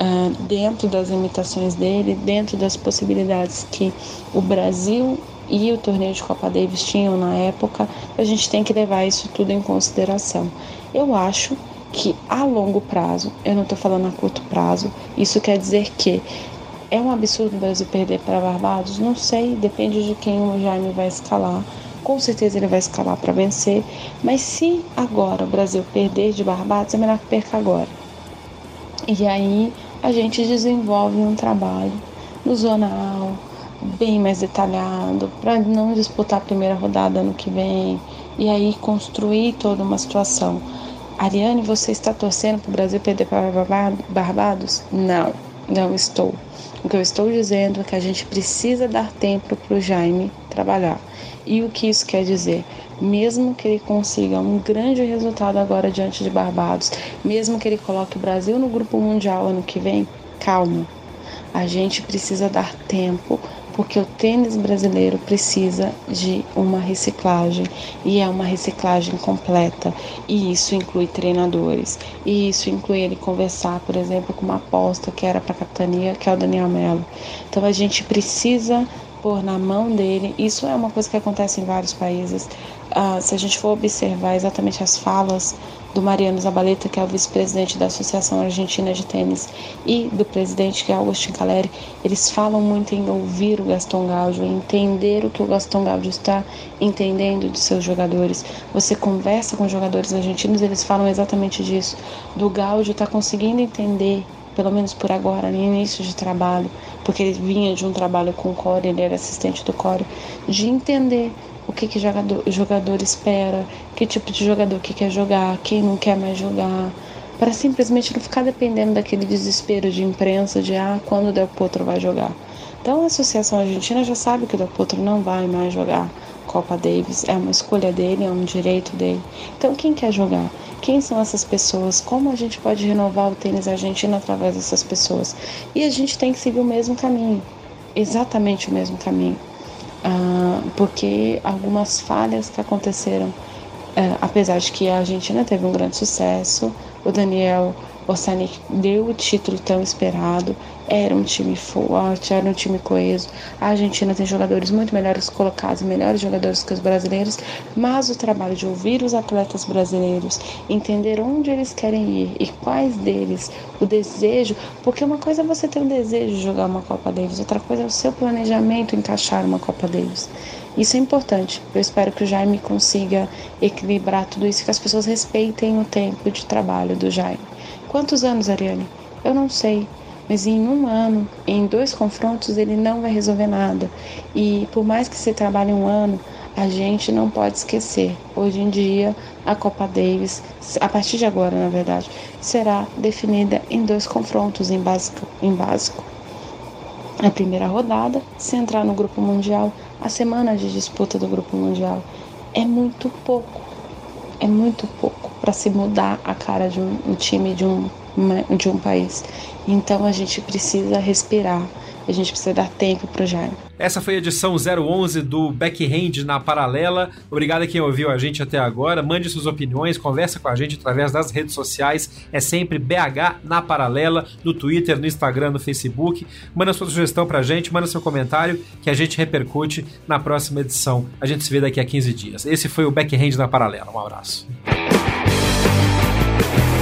Speaker 2: Uh, dentro das limitações dele, dentro das possibilidades que o Brasil e o torneio de Copa Davis tinham na época, a gente tem que levar isso tudo em consideração. Eu acho que a longo prazo, eu não estou falando a curto prazo, isso quer dizer que é um absurdo o Brasil perder para Barbados? Não sei, depende de quem o Jaime vai escalar. Com certeza ele vai escalar para vencer, mas se agora o Brasil perder de Barbados, é melhor que perca agora. E aí a gente desenvolve um trabalho no zonal, bem mais detalhado, para não disputar a primeira rodada ano que vem e aí construir toda uma situação. Ariane, você está torcendo para o Brasil perder para Barbados? Não, não estou. O que eu estou dizendo é que a gente precisa dar tempo para o Jaime trabalhar. E o que isso quer dizer? Mesmo que ele consiga um grande resultado agora diante de Barbados, mesmo que ele coloque o Brasil no grupo mundial ano que vem, calma. A gente precisa dar tempo porque o tênis brasileiro precisa de uma reciclagem e é uma reciclagem completa e isso inclui treinadores e isso inclui ele conversar, por exemplo, com uma aposta que era para a capitania, que é o Daniel Melo. Então a gente precisa pôr na mão dele. Isso é uma coisa que acontece em vários países. Uh, se a gente for observar exatamente as falas do Mariano Zabaleta, que é o vice-presidente da Associação Argentina de Tênis, e do presidente, que é Agostinho Caleri, eles falam muito em ouvir o Gaston Gaudio, entender o que o Gaston Gaudio está entendendo de seus jogadores. Você conversa com jogadores argentinos, eles falam exatamente disso, do Gaudio estar tá conseguindo entender pelo menos por agora, no início de trabalho, porque ele vinha de um trabalho com o Core, ele era assistente do Core, de entender o que, que jogador, o jogador espera, que tipo de jogador que quer jogar, quem não quer mais jogar, para simplesmente não ficar dependendo daquele desespero de imprensa de ah, quando o Del Potro vai jogar. Então a Associação Argentina já sabe que o Del Potro não vai mais jogar Copa Davis, é uma escolha dele, é um direito dele. Então quem quer jogar? Quem são essas pessoas? Como a gente pode renovar o tênis argentino através dessas pessoas? E a gente tem que seguir o mesmo caminho, exatamente o mesmo caminho. Ah, porque algumas falhas que aconteceram, eh, apesar de que a Argentina teve um grande sucesso, o Daniel Ossanic deu o título tão esperado, era um time forte, era um time coeso. A Argentina tem jogadores muito melhores colocados, melhores jogadores que os brasileiros, mas o trabalho de ouvir os atletas brasileiros, entender onde eles querem ir e quais deles, o desejo, porque uma coisa é você ter o desejo de jogar uma Copa Davis, outra coisa é o seu planejamento encaixar uma Copa Davis. Isso é importante. Eu espero que o Jaime consiga equilibrar tudo isso, que as pessoas respeitem o tempo de trabalho do Jaime. Quantos anos, Ariane? Eu não sei. Mas em um ano, em dois confrontos, ele não vai resolver nada. E por mais que você trabalhe um ano, a gente não pode esquecer. Hoje em dia, a Copa Davis, a partir de agora, na verdade, será definida em dois confrontos em básico. Em básico. A primeira rodada, se entrar no Grupo Mundial, a semana de disputa do Grupo Mundial. É muito pouco. É muito pouco para se mudar a cara de um, um time de um, de um país. Então a gente precisa respirar, a gente precisa dar tempo para o Jaime.
Speaker 1: Essa foi a edição 011 do Backhand na Paralela. Obrigado a quem ouviu a gente até agora. Mande suas opiniões, conversa com a gente através das redes sociais. É sempre BH na Paralela, no Twitter, no Instagram, no Facebook. Manda sua sugestão pra gente, manda seu comentário que a gente repercute na próxima edição. A gente se vê daqui a 15 dias. Esse foi o Backhand na Paralela. Um abraço.